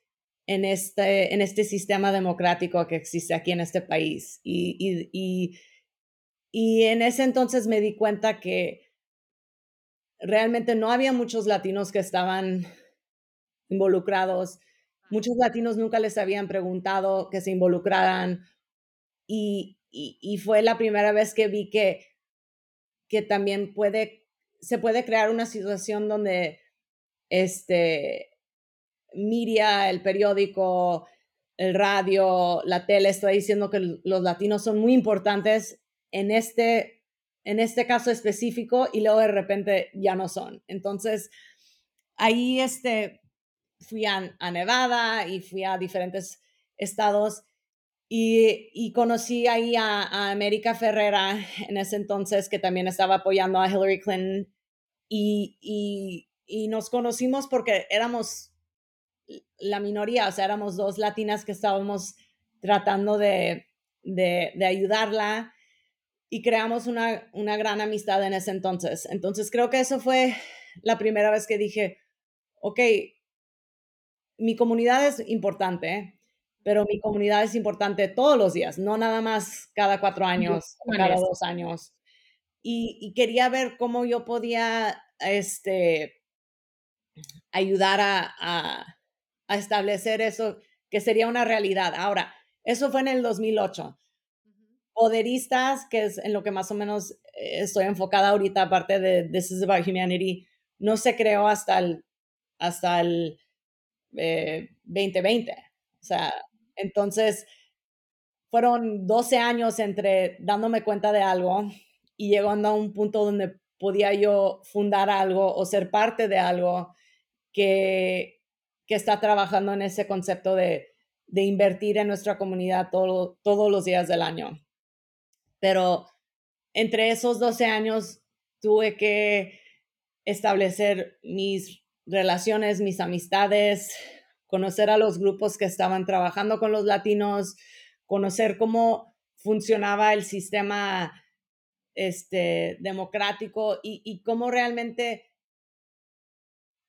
Speaker 2: en este, en este sistema democrático que existe aquí en este país. Y, y, y, y en ese entonces me di cuenta que realmente no había muchos latinos que estaban involucrados. Muchos latinos nunca les habían preguntado que se involucraran y, y, fue la primera vez que vi que, que también puede, se puede crear una situación donde este, media, el periódico, el radio, la tele está diciendo que los latinos son muy importantes en este, en este caso específico y luego de repente ya no son. Entonces, ahí este, fui a, a Nevada y fui a diferentes estados y, conocí ahí a, América Ferrera en ese entonces, que también estaba apoyando a Hillary Clinton. Y, nos conocimos porque éramos la minoría, o sea, éramos dos latinas que estábamos tratando de, ayudarla y creamos una, una gran amistad en ese entonces. Entonces creo que eso fue la primera vez que dije, ok, mi comunidad es importante, pero mi comunidad es importante todos los días, no nada más cada cuatro años o cada dos años. Y, quería ver cómo yo podía este, ayudar a, a establecer eso, que sería una realidad. Ahora, eso fue en el 2008. Poderistas, que es en lo que más o menos eh, estoy enfocada ahorita, aparte de This is About Humanity, no se creó hasta el, hasta el 2020. Eh, o sea, entonces fueron 12 años entre dándome cuenta de algo y llegando a un punto donde podía yo fundar algo o ser parte de algo que, que está trabajando en ese concepto de, de invertir en nuestra comunidad todo, todos los días del año. Pero entre esos 12 años tuve que establecer mis relaciones, mis amistades, conocer a los grupos que estaban trabajando con los latinos, conocer cómo funcionaba el sistema este, democrático y, y cómo realmente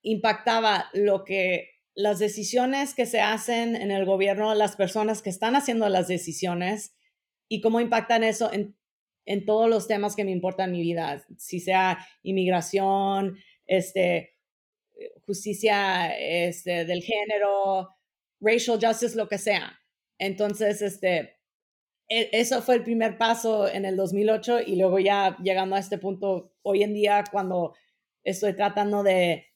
Speaker 2: impactaba lo que las decisiones que se hacen en el gobierno, las personas que están haciendo las decisiones y cómo impactan eso en, todos los temas que me importan en mi vida, si sea inmigración, este, justicia este, del género, racial justice, lo que sea. Entonces, este, e, eso fue el primer paso en el 2008 y luego ya llegando a este punto hoy en día cuando estoy tratando de,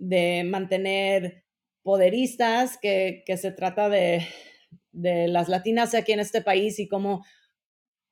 Speaker 2: de mantener poderistas, que, que se trata de, de, las latinas aquí en este país y cómo,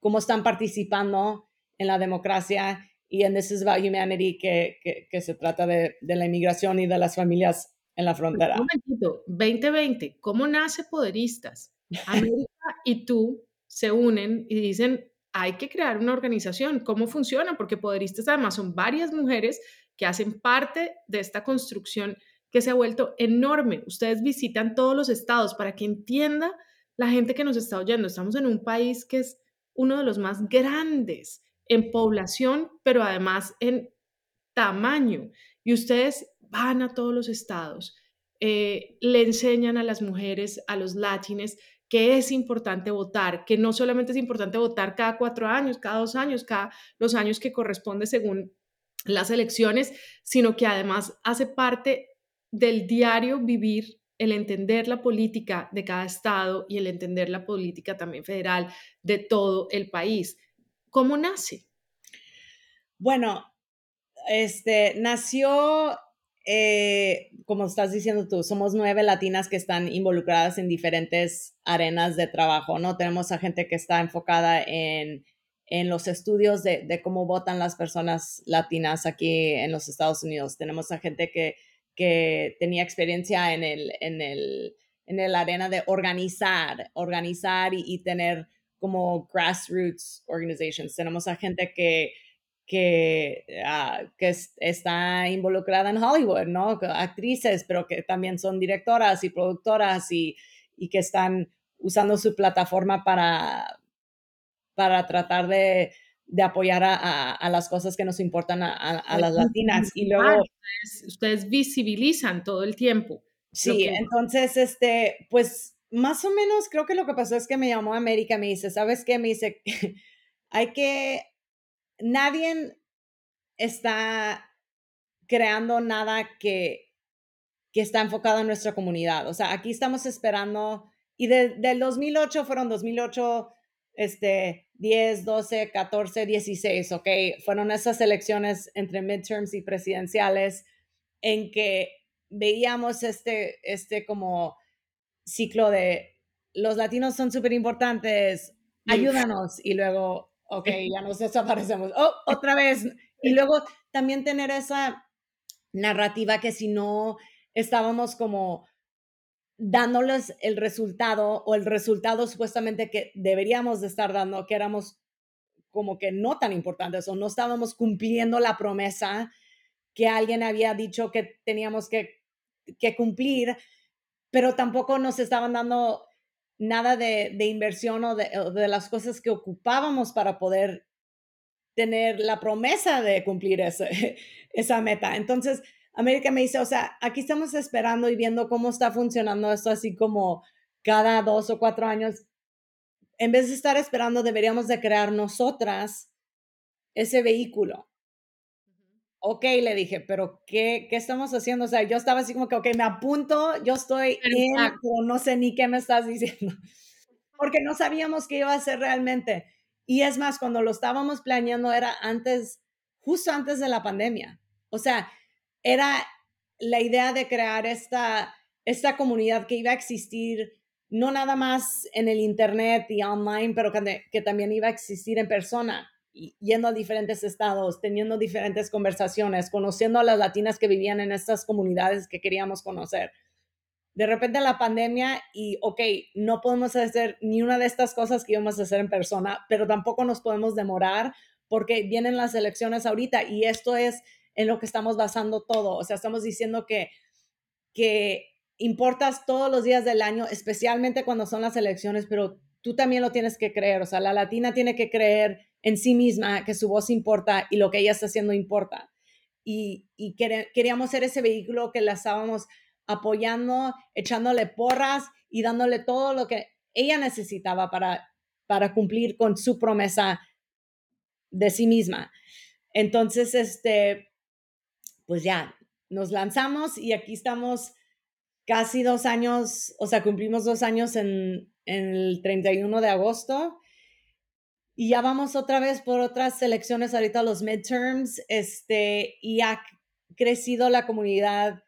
Speaker 2: cómo están participando en la democracia y en This is About Humanity, que, que, se trata de, de, la inmigración y de las familias en la frontera.
Speaker 1: Un momentito, 2020, ¿cómo nace Poderistas? América y tú se unen y dicen, hay que crear una organización. ¿Cómo funciona? Porque Poderistas además son varias mujeres que hacen parte de esta construcción que se ha vuelto enorme. Ustedes visitan todos los estados para que entienda la gente que nos está oyendo. Estamos en un país que es uno de los más grandes en población, pero además en tamaño. Y ustedes van a todos los estados, eh, le enseñan a las mujeres, a los latines, que es importante votar, que no solamente es importante votar cada cuatro años, cada dos años, cada los años que corresponde según las elecciones, sino que además hace parte del diario vivir el entender la política de cada estado y el entender la política también federal de todo el país. ¿Cómo nace?
Speaker 2: Bueno, este nació, eh, como estás diciendo tú, somos nueve latinas que están involucradas en diferentes arenas de trabajo, ¿no? Tenemos a gente que está enfocada en, en los estudios de, de, cómo votan las personas latinas aquí en los Estados Unidos. Tenemos a gente que, que tenía experiencia en el, en el, en el arena de organizar, organizar y, y tener como grassroots organizations. Tenemos a gente que, que, ah, que está involucrada en Hollywood, ¿no? Actrices, pero que también son directoras y productoras y, y que están usando su plataforma para, para tratar de, de apoyar a, a, las cosas que nos importan a, a las latinas. Y luego...
Speaker 1: Ustedes, ustedes visibilizan todo el tiempo.
Speaker 2: Sí, entonces, este, pues más o menos creo que lo que pasó es que me llamó América, me dice, ¿sabes qué? Me dice, hay que, nadie está creando nada que, que está enfocado en nuestra comunidad. O sea, aquí estamos esperando, y de, del 2008 fueron 2008, este, 10, 12, 14, 16, ¿ok? Fueron esas elecciones entre midterms y presidenciales en que veíamos este, este como ciclo de los latinos son súper importantes, ayúdanos y luego, ok, ya nos desaparecemos, oh, otra vez. Y luego también tener esa narrativa que si no estábamos como dándoles el resultado o el resultado supuestamente que deberíamos de estar dando, que éramos como que no tan importantes o no estábamos cumpliendo la promesa que alguien había dicho que teníamos que, que cumplir, pero tampoco nos estaban dando nada de, de inversión o de, de, las cosas que ocupábamos para poder tener la promesa de cumplir ese, esa meta. Entonces, América me dice, o sea, aquí estamos esperando y viendo cómo está funcionando esto así como cada dos o cuatro años. En vez de estar esperando, deberíamos de crear nosotras ese vehículo. ok, le dije, pero ¿qué, ¿qué estamos haciendo? O sea, yo estaba así como que, ok, me apunto, yo estoy en, pero no sé ni qué me estás diciendo, porque no sabíamos qué iba a hacer realmente. Y es más, cuando lo estábamos planeando era antes, justo antes de la pandemia. O sea, era la idea de crear esta, esta comunidad que iba a existir no nada más en el Internet y online, pero que, que también iba a existir en persona yendo a diferentes estados, teniendo diferentes conversaciones, conociendo a las latinas que vivían en estas comunidades que queríamos conocer. De repente la pandemia y, ok, no podemos hacer ni una de estas cosas que íbamos a hacer en persona, pero tampoco nos podemos demorar porque vienen las elecciones ahorita y esto es en lo que estamos basando todo. O sea, estamos diciendo que, que importas todos los días del año, especialmente cuando son las elecciones, pero tú también lo tienes que creer. O sea, la latina tiene que creer en sí misma, que su voz importa y lo que ella está haciendo importa. Y, queríamos ser ese vehículo que la estábamos apoyando, echándole porras y dándole todo lo que ella necesitaba para, para cumplir con su promesa de sí misma. Entonces, este, pues ya, nos lanzamos y aquí estamos casi dos años, o sea, cumplimos dos años en, en el 31 de agosto y ya vamos otra vez por otras elecciones ahorita los midterms, este, y ha crecido la comunidad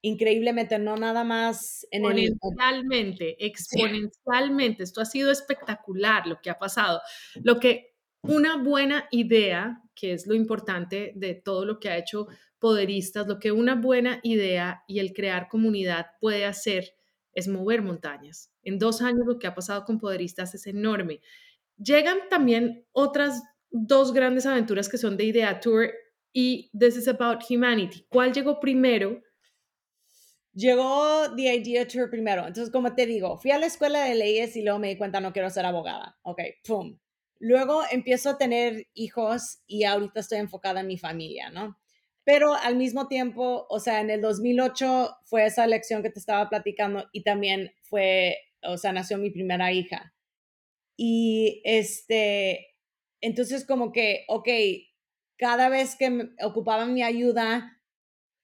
Speaker 2: increíblemente, no nada más
Speaker 1: en exponencialmente, el... exponencialmente. Esto ha sido espectacular lo que ha pasado. Lo que una buena idea, que es lo importante de todo lo que ha hecho Poderistas, lo que una buena idea y el crear comunidad puede hacer es mover montañas. En dos años lo que ha pasado con Poderistas es enorme. Llegan también otras dos grandes aventuras que son de Idea Tour y This is About Humanity. ¿Cuál llegó primero?
Speaker 2: Llegó The Idea Tour primero. Entonces, como te digo, fui a la escuela de leyes y luego me di cuenta no quiero ser abogada. Ok, pum. Luego empiezo a tener hijos y ahorita estoy enfocada en mi familia, ¿no? Pero al mismo tiempo, o sea, en el 2008 fue esa elección que te estaba platicando y también fue, o sea, nació mi primera hija. Y este, entonces como que, ok, cada vez que ocupaban mi ayuda,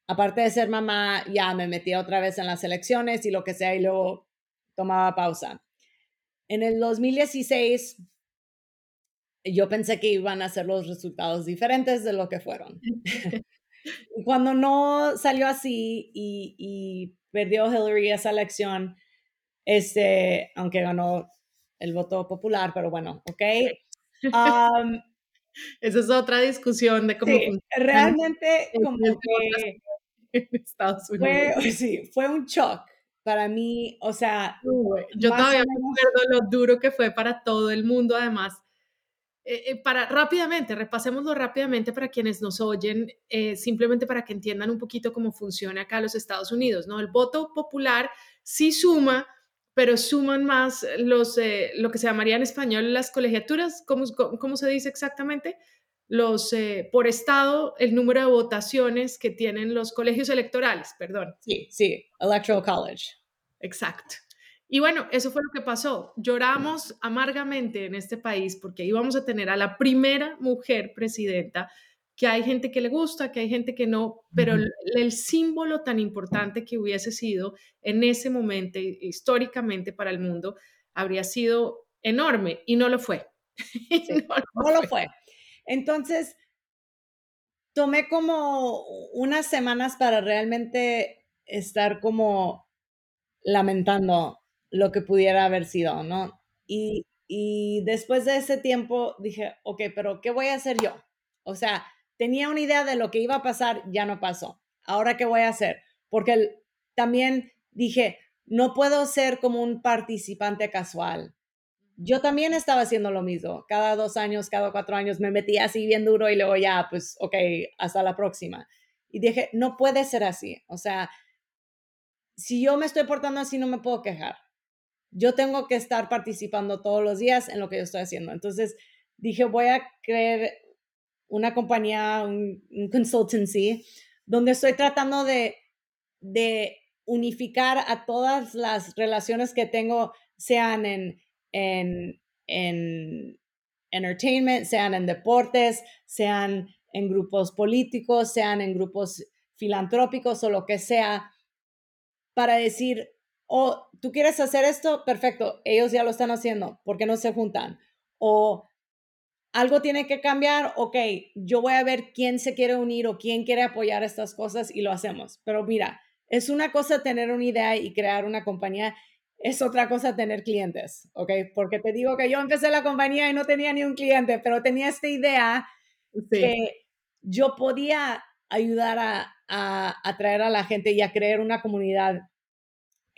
Speaker 2: aparte de ser mamá, ya me metía otra vez en las elecciones y lo que sea, y luego tomaba pausa. En el 2016, yo pensé que iban a ser los resultados diferentes de lo que fueron. y cuando no salió así y, y, perdió Hillary esa elección, este, aunque ganó el voto popular, pero bueno, ¿ok?
Speaker 1: Esa es otra discusión de cómo
Speaker 2: sí, realmente como que en Estados Unidos. Fue, sí, fue un shock para mí, o sea,
Speaker 1: yo todavía me acuerdo lo duro que fue para todo el mundo, además. Eh, eh, para rápidamente, repasémoslo rápidamente para quienes nos oyen, eh, simplemente para que entiendan un poquito cómo funciona acá los Estados Unidos, ¿no? El voto popular sí suma, pero suman más los, eh, lo que se llamaría en español las colegiaturas, ¿cómo, cómo se dice exactamente? Los, eh, por estado, el número de votaciones que tienen los colegios electorales, perdón.
Speaker 2: Sí, sí, Electoral College.
Speaker 1: Exacto. Y bueno, eso fue lo que pasó. Lloramos amargamente en este país porque íbamos a tener a la primera mujer presidenta que hay gente que le gusta, que hay gente que no, pero el, símbolo tan importante que hubiese sido en ese momento, históricamente para el mundo, habría sido enorme y no lo fue.
Speaker 2: no, lo, fue. Entonces, tomé como unas semanas para realmente estar como lamentando lo que pudiera haber sido, ¿no? Y, y después de ese tiempo dije, ok, pero ¿qué voy a hacer yo? O sea, tenía una idea de lo que iba a pasar, ya no pasó. Ahora, ¿qué voy a hacer? Porque también dije, no puedo ser como un participante casual. Yo también estaba haciendo lo mismo. Cada dos años, cada cuatro años me metía así bien duro y luego ya, pues, ok, hasta la próxima. Y dije, no puede ser así. O sea, si yo me estoy portando así, no me puedo quejar. Yo tengo que estar participando todos los días en lo que yo estoy haciendo. Entonces dije, voy a creer una compañía, un, consultancy, donde estoy tratando de, de, unificar a todas las relaciones que tengo, sean en, en, en entertainment, sean en deportes, sean en grupos políticos, sean en grupos filantrópicos o lo que sea, para decir, oh, tú quieres hacer esto, perfecto, ellos ya lo están haciendo, ¿por qué no se juntan? O algo tiene que cambiar, ok, yo voy a ver quién se quiere unir o quién quiere apoyar estas cosas y lo hacemos. Pero mira, es una cosa tener una idea y crear una compañía, es otra cosa tener clientes, ¿ok? Porque te digo que yo empecé la compañía y no tenía ni un cliente, pero tenía esta idea que yo podía ayudar a, a atraer a la gente y a crear una comunidad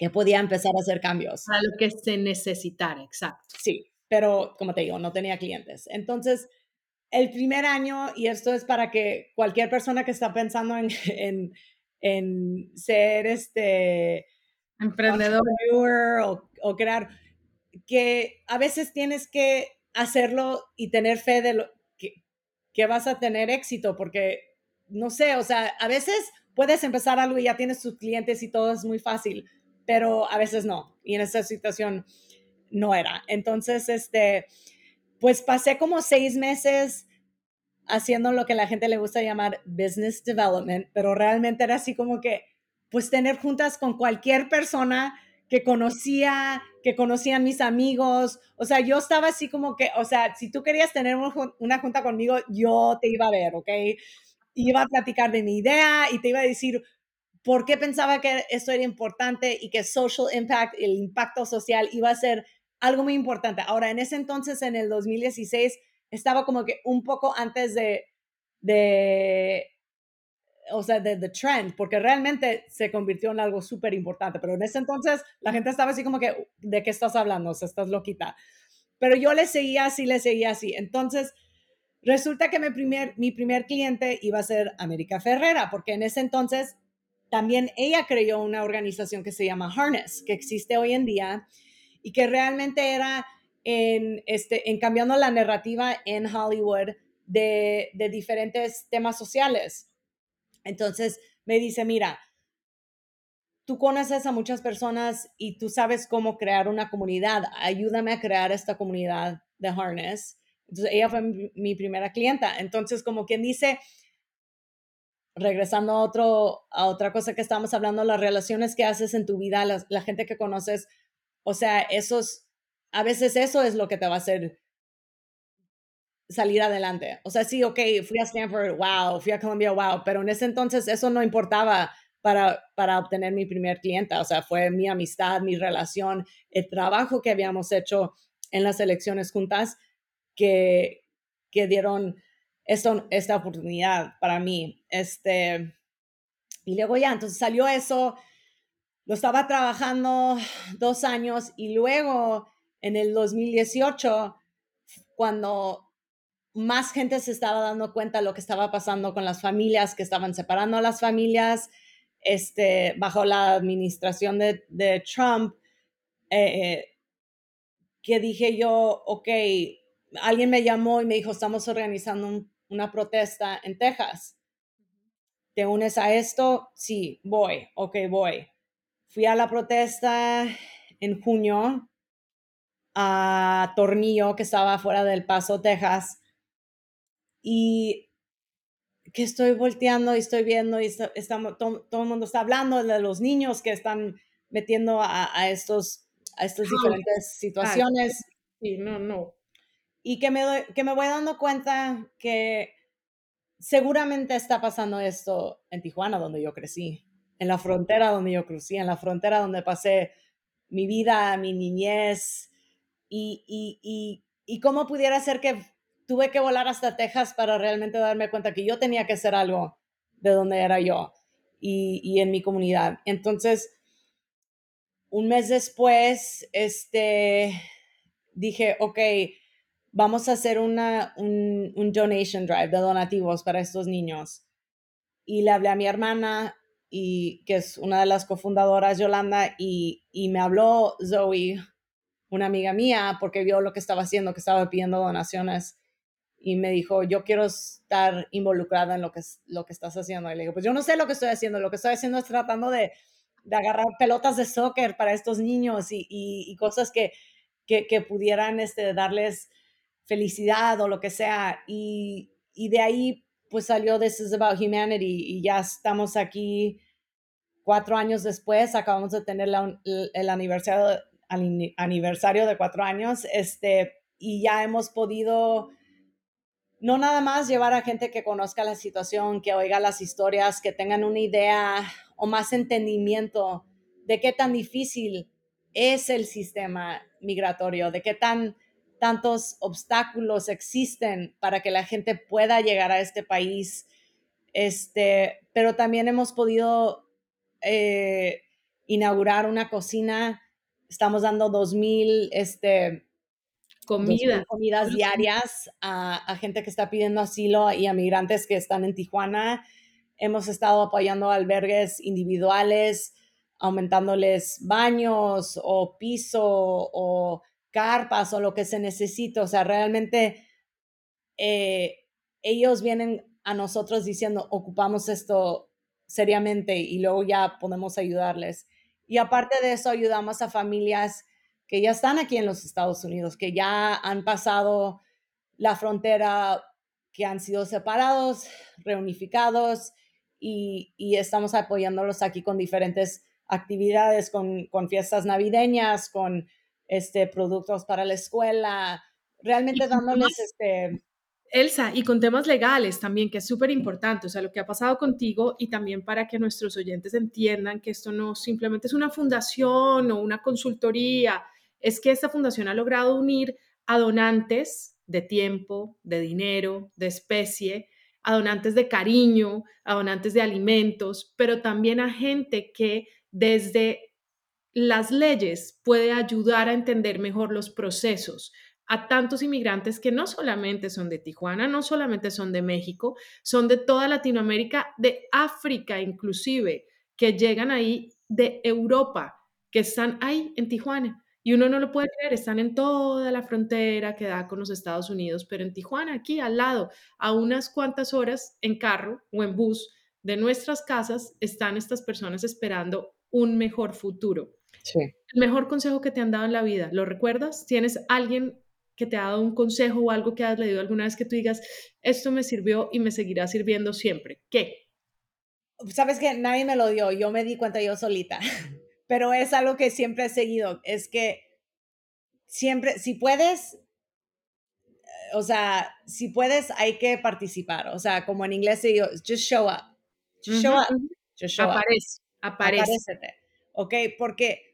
Speaker 2: que podía empezar a hacer cambios.
Speaker 1: A lo que se necesitara, exacto.
Speaker 2: Sí, pero como te digo, no tenía clientes. Entonces, el primer año, y esto es para que cualquier persona que está pensando en, en, en ser este
Speaker 1: emprendedor
Speaker 2: o, o, crear, que a veces tienes que hacerlo y tener fe de lo que, que vas a tener éxito, porque no sé, o sea, a veces puedes empezar algo y ya tienes tus clientes y todo es muy fácil, pero a veces no. Y en esta situación, no era. Entonces, este, pues pasé como seis meses haciendo lo que la gente le gusta llamar business development, pero realmente era así como que, pues tener juntas con cualquier persona que conocía, que conocían mis amigos. O sea, yo estaba así como que, o sea, si tú querías tener una junta conmigo, yo te iba a ver, ¿ok? Iba a platicar de mi idea y te iba a decir por qué pensaba que esto era importante y que social impact, el impacto social iba a ser algo muy importante. Ahora, en ese entonces, en el 2016, estaba como que un poco antes de, de o sea, de the trend, porque realmente se convirtió en algo súper importante, pero en ese entonces la gente estaba así como que, ¿de qué estás hablando? O sea, estás loquita. Pero yo le seguía así, le seguía así. Entonces, resulta que mi primer, mi primer cliente iba a ser América Ferrera, porque en ese entonces también ella creó una organización que se llama Harness, que existe hoy en día y que realmente era en, este, en cambiando la narrativa en Hollywood de, de diferentes temas sociales. Entonces me dice, mira, tú conoces a muchas personas y tú sabes cómo crear una comunidad, ayúdame a crear esta comunidad de Harness. Entonces ella fue mi, primera clienta. Entonces, como quien dice, regresando a, otro, a otra cosa que estábamos hablando, las relaciones que haces en tu vida, la gente que conoces, o sea, esos, a veces eso es lo que te va a hacer salir adelante. O sea, sí, ok, fui a Stanford, wow, fui a Columbia, wow, pero en ese entonces eso no importaba para, para obtener mi primer cliente. O sea, fue mi amistad, mi relación, el trabajo que habíamos hecho en las elecciones juntas que, que dieron esto, esta oportunidad para mí. Este, y luego ya, entonces salió eso, lo estaba trabajando dos años y luego en el 2018, cuando más gente se estaba dando cuenta de lo que estaba pasando con las familias, que estaban separando a las familias, este, bajo la administración de, de Trump, eh, eh, que dije yo, ok, alguien me llamó y me dijo, estamos organizando una protesta en Texas. ¿Te unes a esto? Sí, voy, ok, voy. Fui a la protesta en junio a Tornillo, que estaba fuera del Paso, Texas, y que estoy volteando y estoy viendo y estamos, todo, el mundo está hablando de los niños que están metiendo a, estos, a estas diferentes situaciones.
Speaker 1: Sí, no, no.
Speaker 2: Y que me, que me voy dando cuenta que seguramente está pasando esto en Tijuana, donde yo crecí en la frontera donde yo crucí, en la frontera donde pasé mi vida, mi niñez, y, y, y, cómo pudiera ser que tuve que volar hasta Texas para realmente darme cuenta que yo tenía que hacer algo de donde era yo y, y en mi comunidad. Entonces, un mes después, este, dije, ok, vamos a hacer una, un, un donation drive de donativos para estos niños. Y le hablé a mi hermana y que es una de las cofundadoras, Yolanda, y, y me habló Zoe, una amiga mía, porque vio lo que estaba haciendo, que estaba pidiendo donaciones y me dijo, yo quiero estar involucrada en lo que, lo que estás haciendo. Y le digo, pues yo no sé lo que estoy haciendo, lo que estoy haciendo es tratando de, de agarrar pelotas de soccer para estos niños y, y, cosas que, que, que, pudieran este, darles felicidad o lo que sea. Y, y de ahí pues salió This is About Humanity y ya estamos aquí cuatro años después, acabamos de tener el aniversario, aniversario de cuatro años, este, y ya hemos podido no nada más llevar a gente que conozca la situación, que oiga las historias, que tengan una idea o más entendimiento de qué tan difícil es el sistema migratorio, de qué tan tantos obstáculos existen para que la gente pueda llegar a este país. Este, pero también hemos podido eh, inaugurar una cocina. Estamos dando 2.000 este,
Speaker 1: Comida.
Speaker 2: comidas diarias a, a, gente que está pidiendo asilo y a migrantes que están en Tijuana. Hemos estado apoyando albergues individuales, aumentándoles baños o piso o carpas o lo que se necesite. O sea, realmente eh, ellos vienen a nosotros diciendo, ocupamos esto seriamente y luego ya podemos ayudarles. Y aparte de eso, ayudamos a familias que ya están aquí en los Estados Unidos, que ya han pasado la frontera, que han sido separados, reunificados y, estamos apoyándolos aquí con diferentes actividades, con, con, fiestas navideñas, con este, productos para la escuela, realmente dándoles este,
Speaker 1: Elsa, y con temas legales también, que es súper importante, o sea, lo que ha pasado contigo y también para que nuestros oyentes entiendan que esto no simplemente es una fundación o una consultoría, es que esta fundación ha logrado unir a donantes de tiempo, de dinero, de especie, a donantes de cariño, a donantes de alimentos, pero también a gente que desde las leyes puede ayudar a entender mejor los procesos, a tantos inmigrantes que no solamente son de Tijuana, no solamente son de México, son de toda Latinoamérica, de África inclusive, que llegan ahí de Europa, que están ahí en Tijuana. Y uno no lo puede creer, están en toda la frontera que da con los Estados Unidos, pero en Tijuana, aquí al lado, a unas cuantas horas en carro o en bus de nuestras casas, están estas personas esperando un mejor futuro.
Speaker 2: Sí.
Speaker 1: El mejor consejo que te han dado en la vida, ¿lo recuerdas? ¿Tienes alguien que te ha dado un consejo o algo que has leído alguna vez que tú digas, esto me sirvió y me seguirá sirviendo siempre? ¿Qué?
Speaker 2: Sabes que nadie me lo dio, yo me di cuenta yo solita, pero es algo que siempre he seguido, es que siempre, si puedes, eh, o sea, si puedes, hay que participar, o sea, como en inglés se digo, just show up, just show up, just show
Speaker 1: aparece,
Speaker 2: up. Aparece, ¿ok? Porque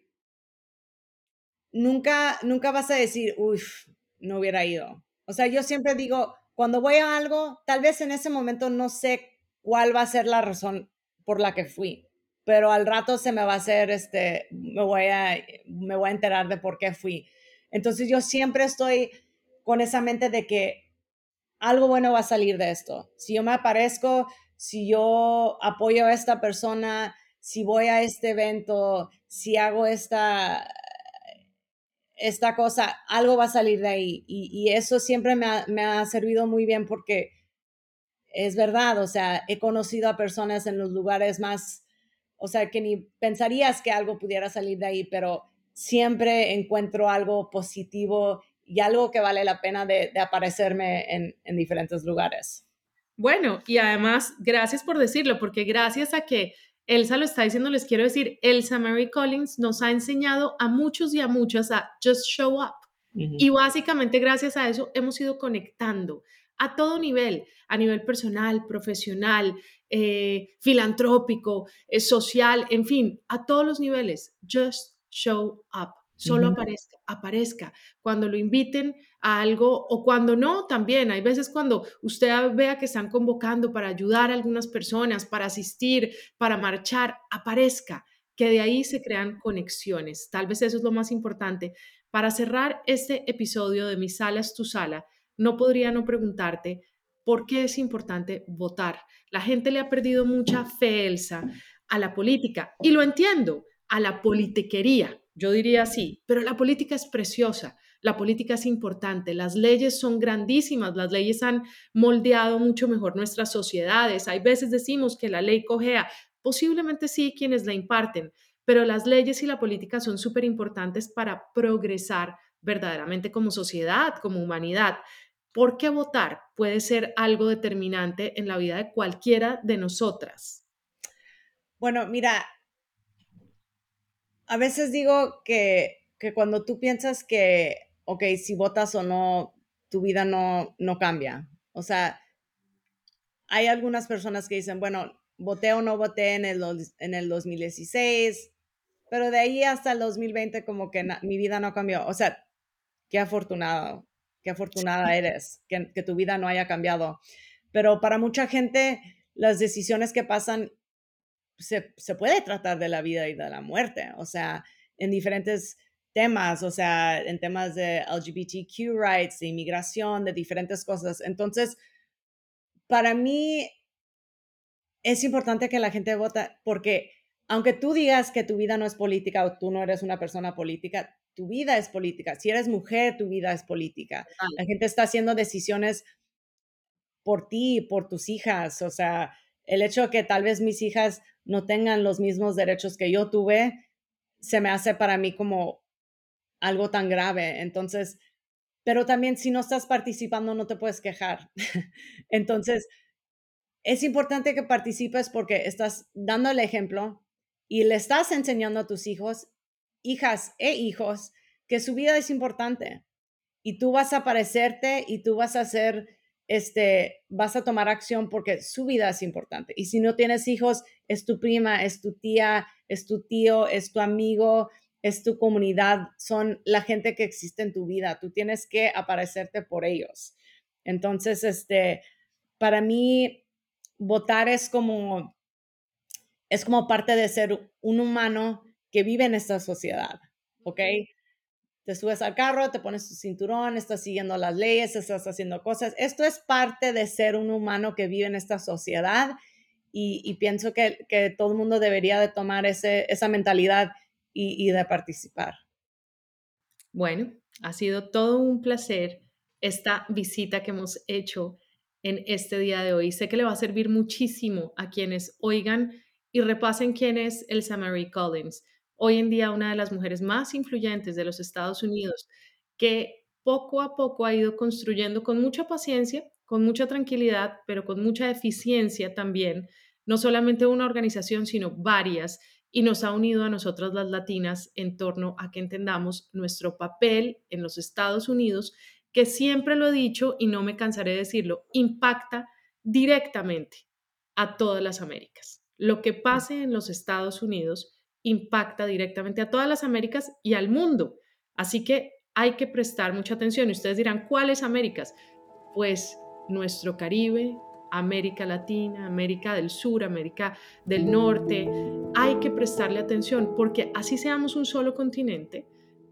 Speaker 2: nunca, nunca vas a decir, uff, no hubiera ido. O sea, yo siempre digo, cuando voy a algo, tal vez en ese momento no sé cuál va a ser la razón por la que fui, pero al rato se me va a hacer, este, me voy a, me voy a enterar de por qué fui. Entonces yo siempre estoy con esa mente de que algo bueno va a salir de esto. Si yo me aparezco, si yo apoyo a esta persona, si voy a este evento, si hago esta, esta cosa, algo va a salir de ahí. Y, eso siempre me ha, servido muy bien porque es verdad, o sea, he conocido a personas en los lugares más, o sea, que ni pensarías que algo pudiera salir de ahí, pero siempre encuentro algo positivo y algo que vale la pena de, aparecerme en, en diferentes lugares.
Speaker 1: Bueno, y además, gracias por decirlo, porque gracias a que Elsa lo está diciendo, les quiero decir, Elsa Mary Collins nos ha enseñado a muchos y a muchas a just show up. Y básicamente gracias a eso hemos ido conectando a todo nivel, a nivel personal, profesional, eh, filantrópico, eh, social, en fin, a todos los niveles. Just show up. Solo aparezca, aparezca. Cuando lo inviten a algo o cuando no, también. Hay veces cuando usted vea que están convocando para ayudar a algunas personas, para asistir, para marchar, aparezca, que de ahí se crean conexiones. Tal vez eso es lo más importante. Para cerrar este episodio de Mi sala es tu sala, no podría no preguntarte por qué es importante votar. La gente le ha perdido mucha fe, Elsa, a la política y lo entiendo, a la politiquería yo diría así, pero la política es preciosa, la política es importante, las leyes son grandísimas, las leyes han moldeado mucho mejor nuestras sociedades. Hay veces decimos que la ley cojea, posiblemente sí quienes la imparten, pero las leyes y la política son súper importantes para progresar verdaderamente como sociedad, como humanidad. ¿Por qué votar puede ser algo determinante en la vida de cualquiera de nosotras?
Speaker 2: Bueno, mira, a veces digo que, que cuando tú piensas que, ok, si votas o no, tu vida no, no cambia. O sea, hay algunas personas que dicen, bueno, voté o no voté en el, en el 2016, pero de ahí hasta el 2020 como que mi vida no cambió. O sea, qué afortunado, qué afortunada eres que, que tu vida no haya cambiado. Pero para mucha gente, las decisiones que pasan se, se, puede tratar de la vida y de la muerte, o sea, en diferentes temas, o sea, en temas de LGBTQ rights, de inmigración, de diferentes cosas. Entonces, para mí es importante que la gente vote porque aunque tú digas que tu vida no es política o tú no eres una persona política, tu vida es política. Si eres mujer, tu vida es política. La gente está haciendo decisiones por ti, por tus hijas. O sea, el hecho de que tal vez mis hijas no tengan los mismos derechos que yo tuve, se me hace para mí como algo tan grave. Entonces, pero también si no estás participando, no te puedes quejar. Entonces, es importante que participes porque estás dando el ejemplo y le estás enseñando a tus hijos, hijas e hijos, que su vida es importante. Y tú vas a aparecerte y tú vas a hacer este, vas a tomar acción porque su vida es importante. Y si no tienes hijos, es tu prima, es tu tía, es tu tío, es tu amigo, es tu comunidad, son la gente que existe en tu vida. Tú tienes que aparecerte por ellos. Entonces, este, para mí, votar es como, es como parte de ser un humano que vive en esta sociedad, ¿ok? te subes al carro, te pones tu cinturón, estás siguiendo las leyes, estás haciendo cosas. Esto es parte de ser un humano que vive en esta sociedad y, pienso que, todo el mundo debería de tomar ese, esa mentalidad y, y de participar.
Speaker 1: Bueno, ha sido todo un placer esta visita que hemos hecho en este día de hoy. Sé que le va a servir muchísimo a quienes oigan y repasen quién es Elsa Marie Collins hoy en día una de las mujeres más influyentes de los Estados Unidos, que poco a poco ha ido construyendo con mucha paciencia, con mucha tranquilidad, pero con mucha eficiencia también, no solamente una organización, sino varias, y nos ha unido a nosotras las latinas en torno a que entendamos nuestro papel en los Estados Unidos, que siempre lo he dicho y no me cansaré de decirlo, impacta directamente a todas las Américas. Lo que pase en los Estados Unidos impacta directamente a todas las Américas y al mundo. Así que hay que prestar mucha atención. Y ustedes dirán, ¿cuáles Américas? Pues nuestro Caribe, América Latina, América del Sur, América del Norte. Hay que prestarle atención porque así seamos un solo continente,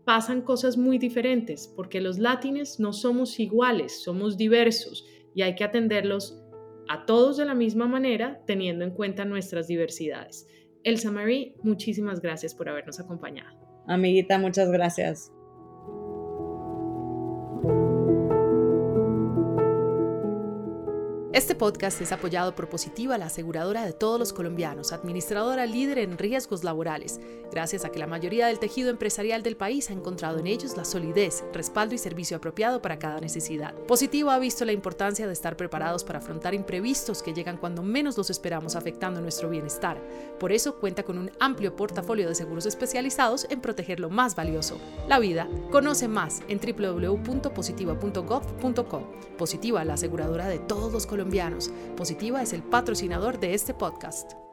Speaker 1: pasan cosas muy diferentes, porque los latines no somos iguales, somos diversos y hay que atenderlos a todos de la misma manera, teniendo en cuenta nuestras diversidades. Elsa Marie, muchísimas gracias por habernos acompañado.
Speaker 2: Amiguita, muchas gracias.
Speaker 3: Este podcast es apoyado por Positiva, la aseguradora de todos los colombianos, administradora líder en riesgos laborales, gracias a que la mayoría del tejido empresarial del país ha encontrado en ellos la solidez, respaldo y servicio apropiado para cada necesidad. Positiva ha visto la importancia de estar preparados para afrontar imprevistos que llegan cuando menos los esperamos afectando nuestro bienestar. Por eso cuenta con un amplio portafolio de seguros especializados en proteger lo más valioso, la vida. Conoce más en www.positiva.gov.co. Positiva, la aseguradora de todos los Positiva es el patrocinador de este podcast.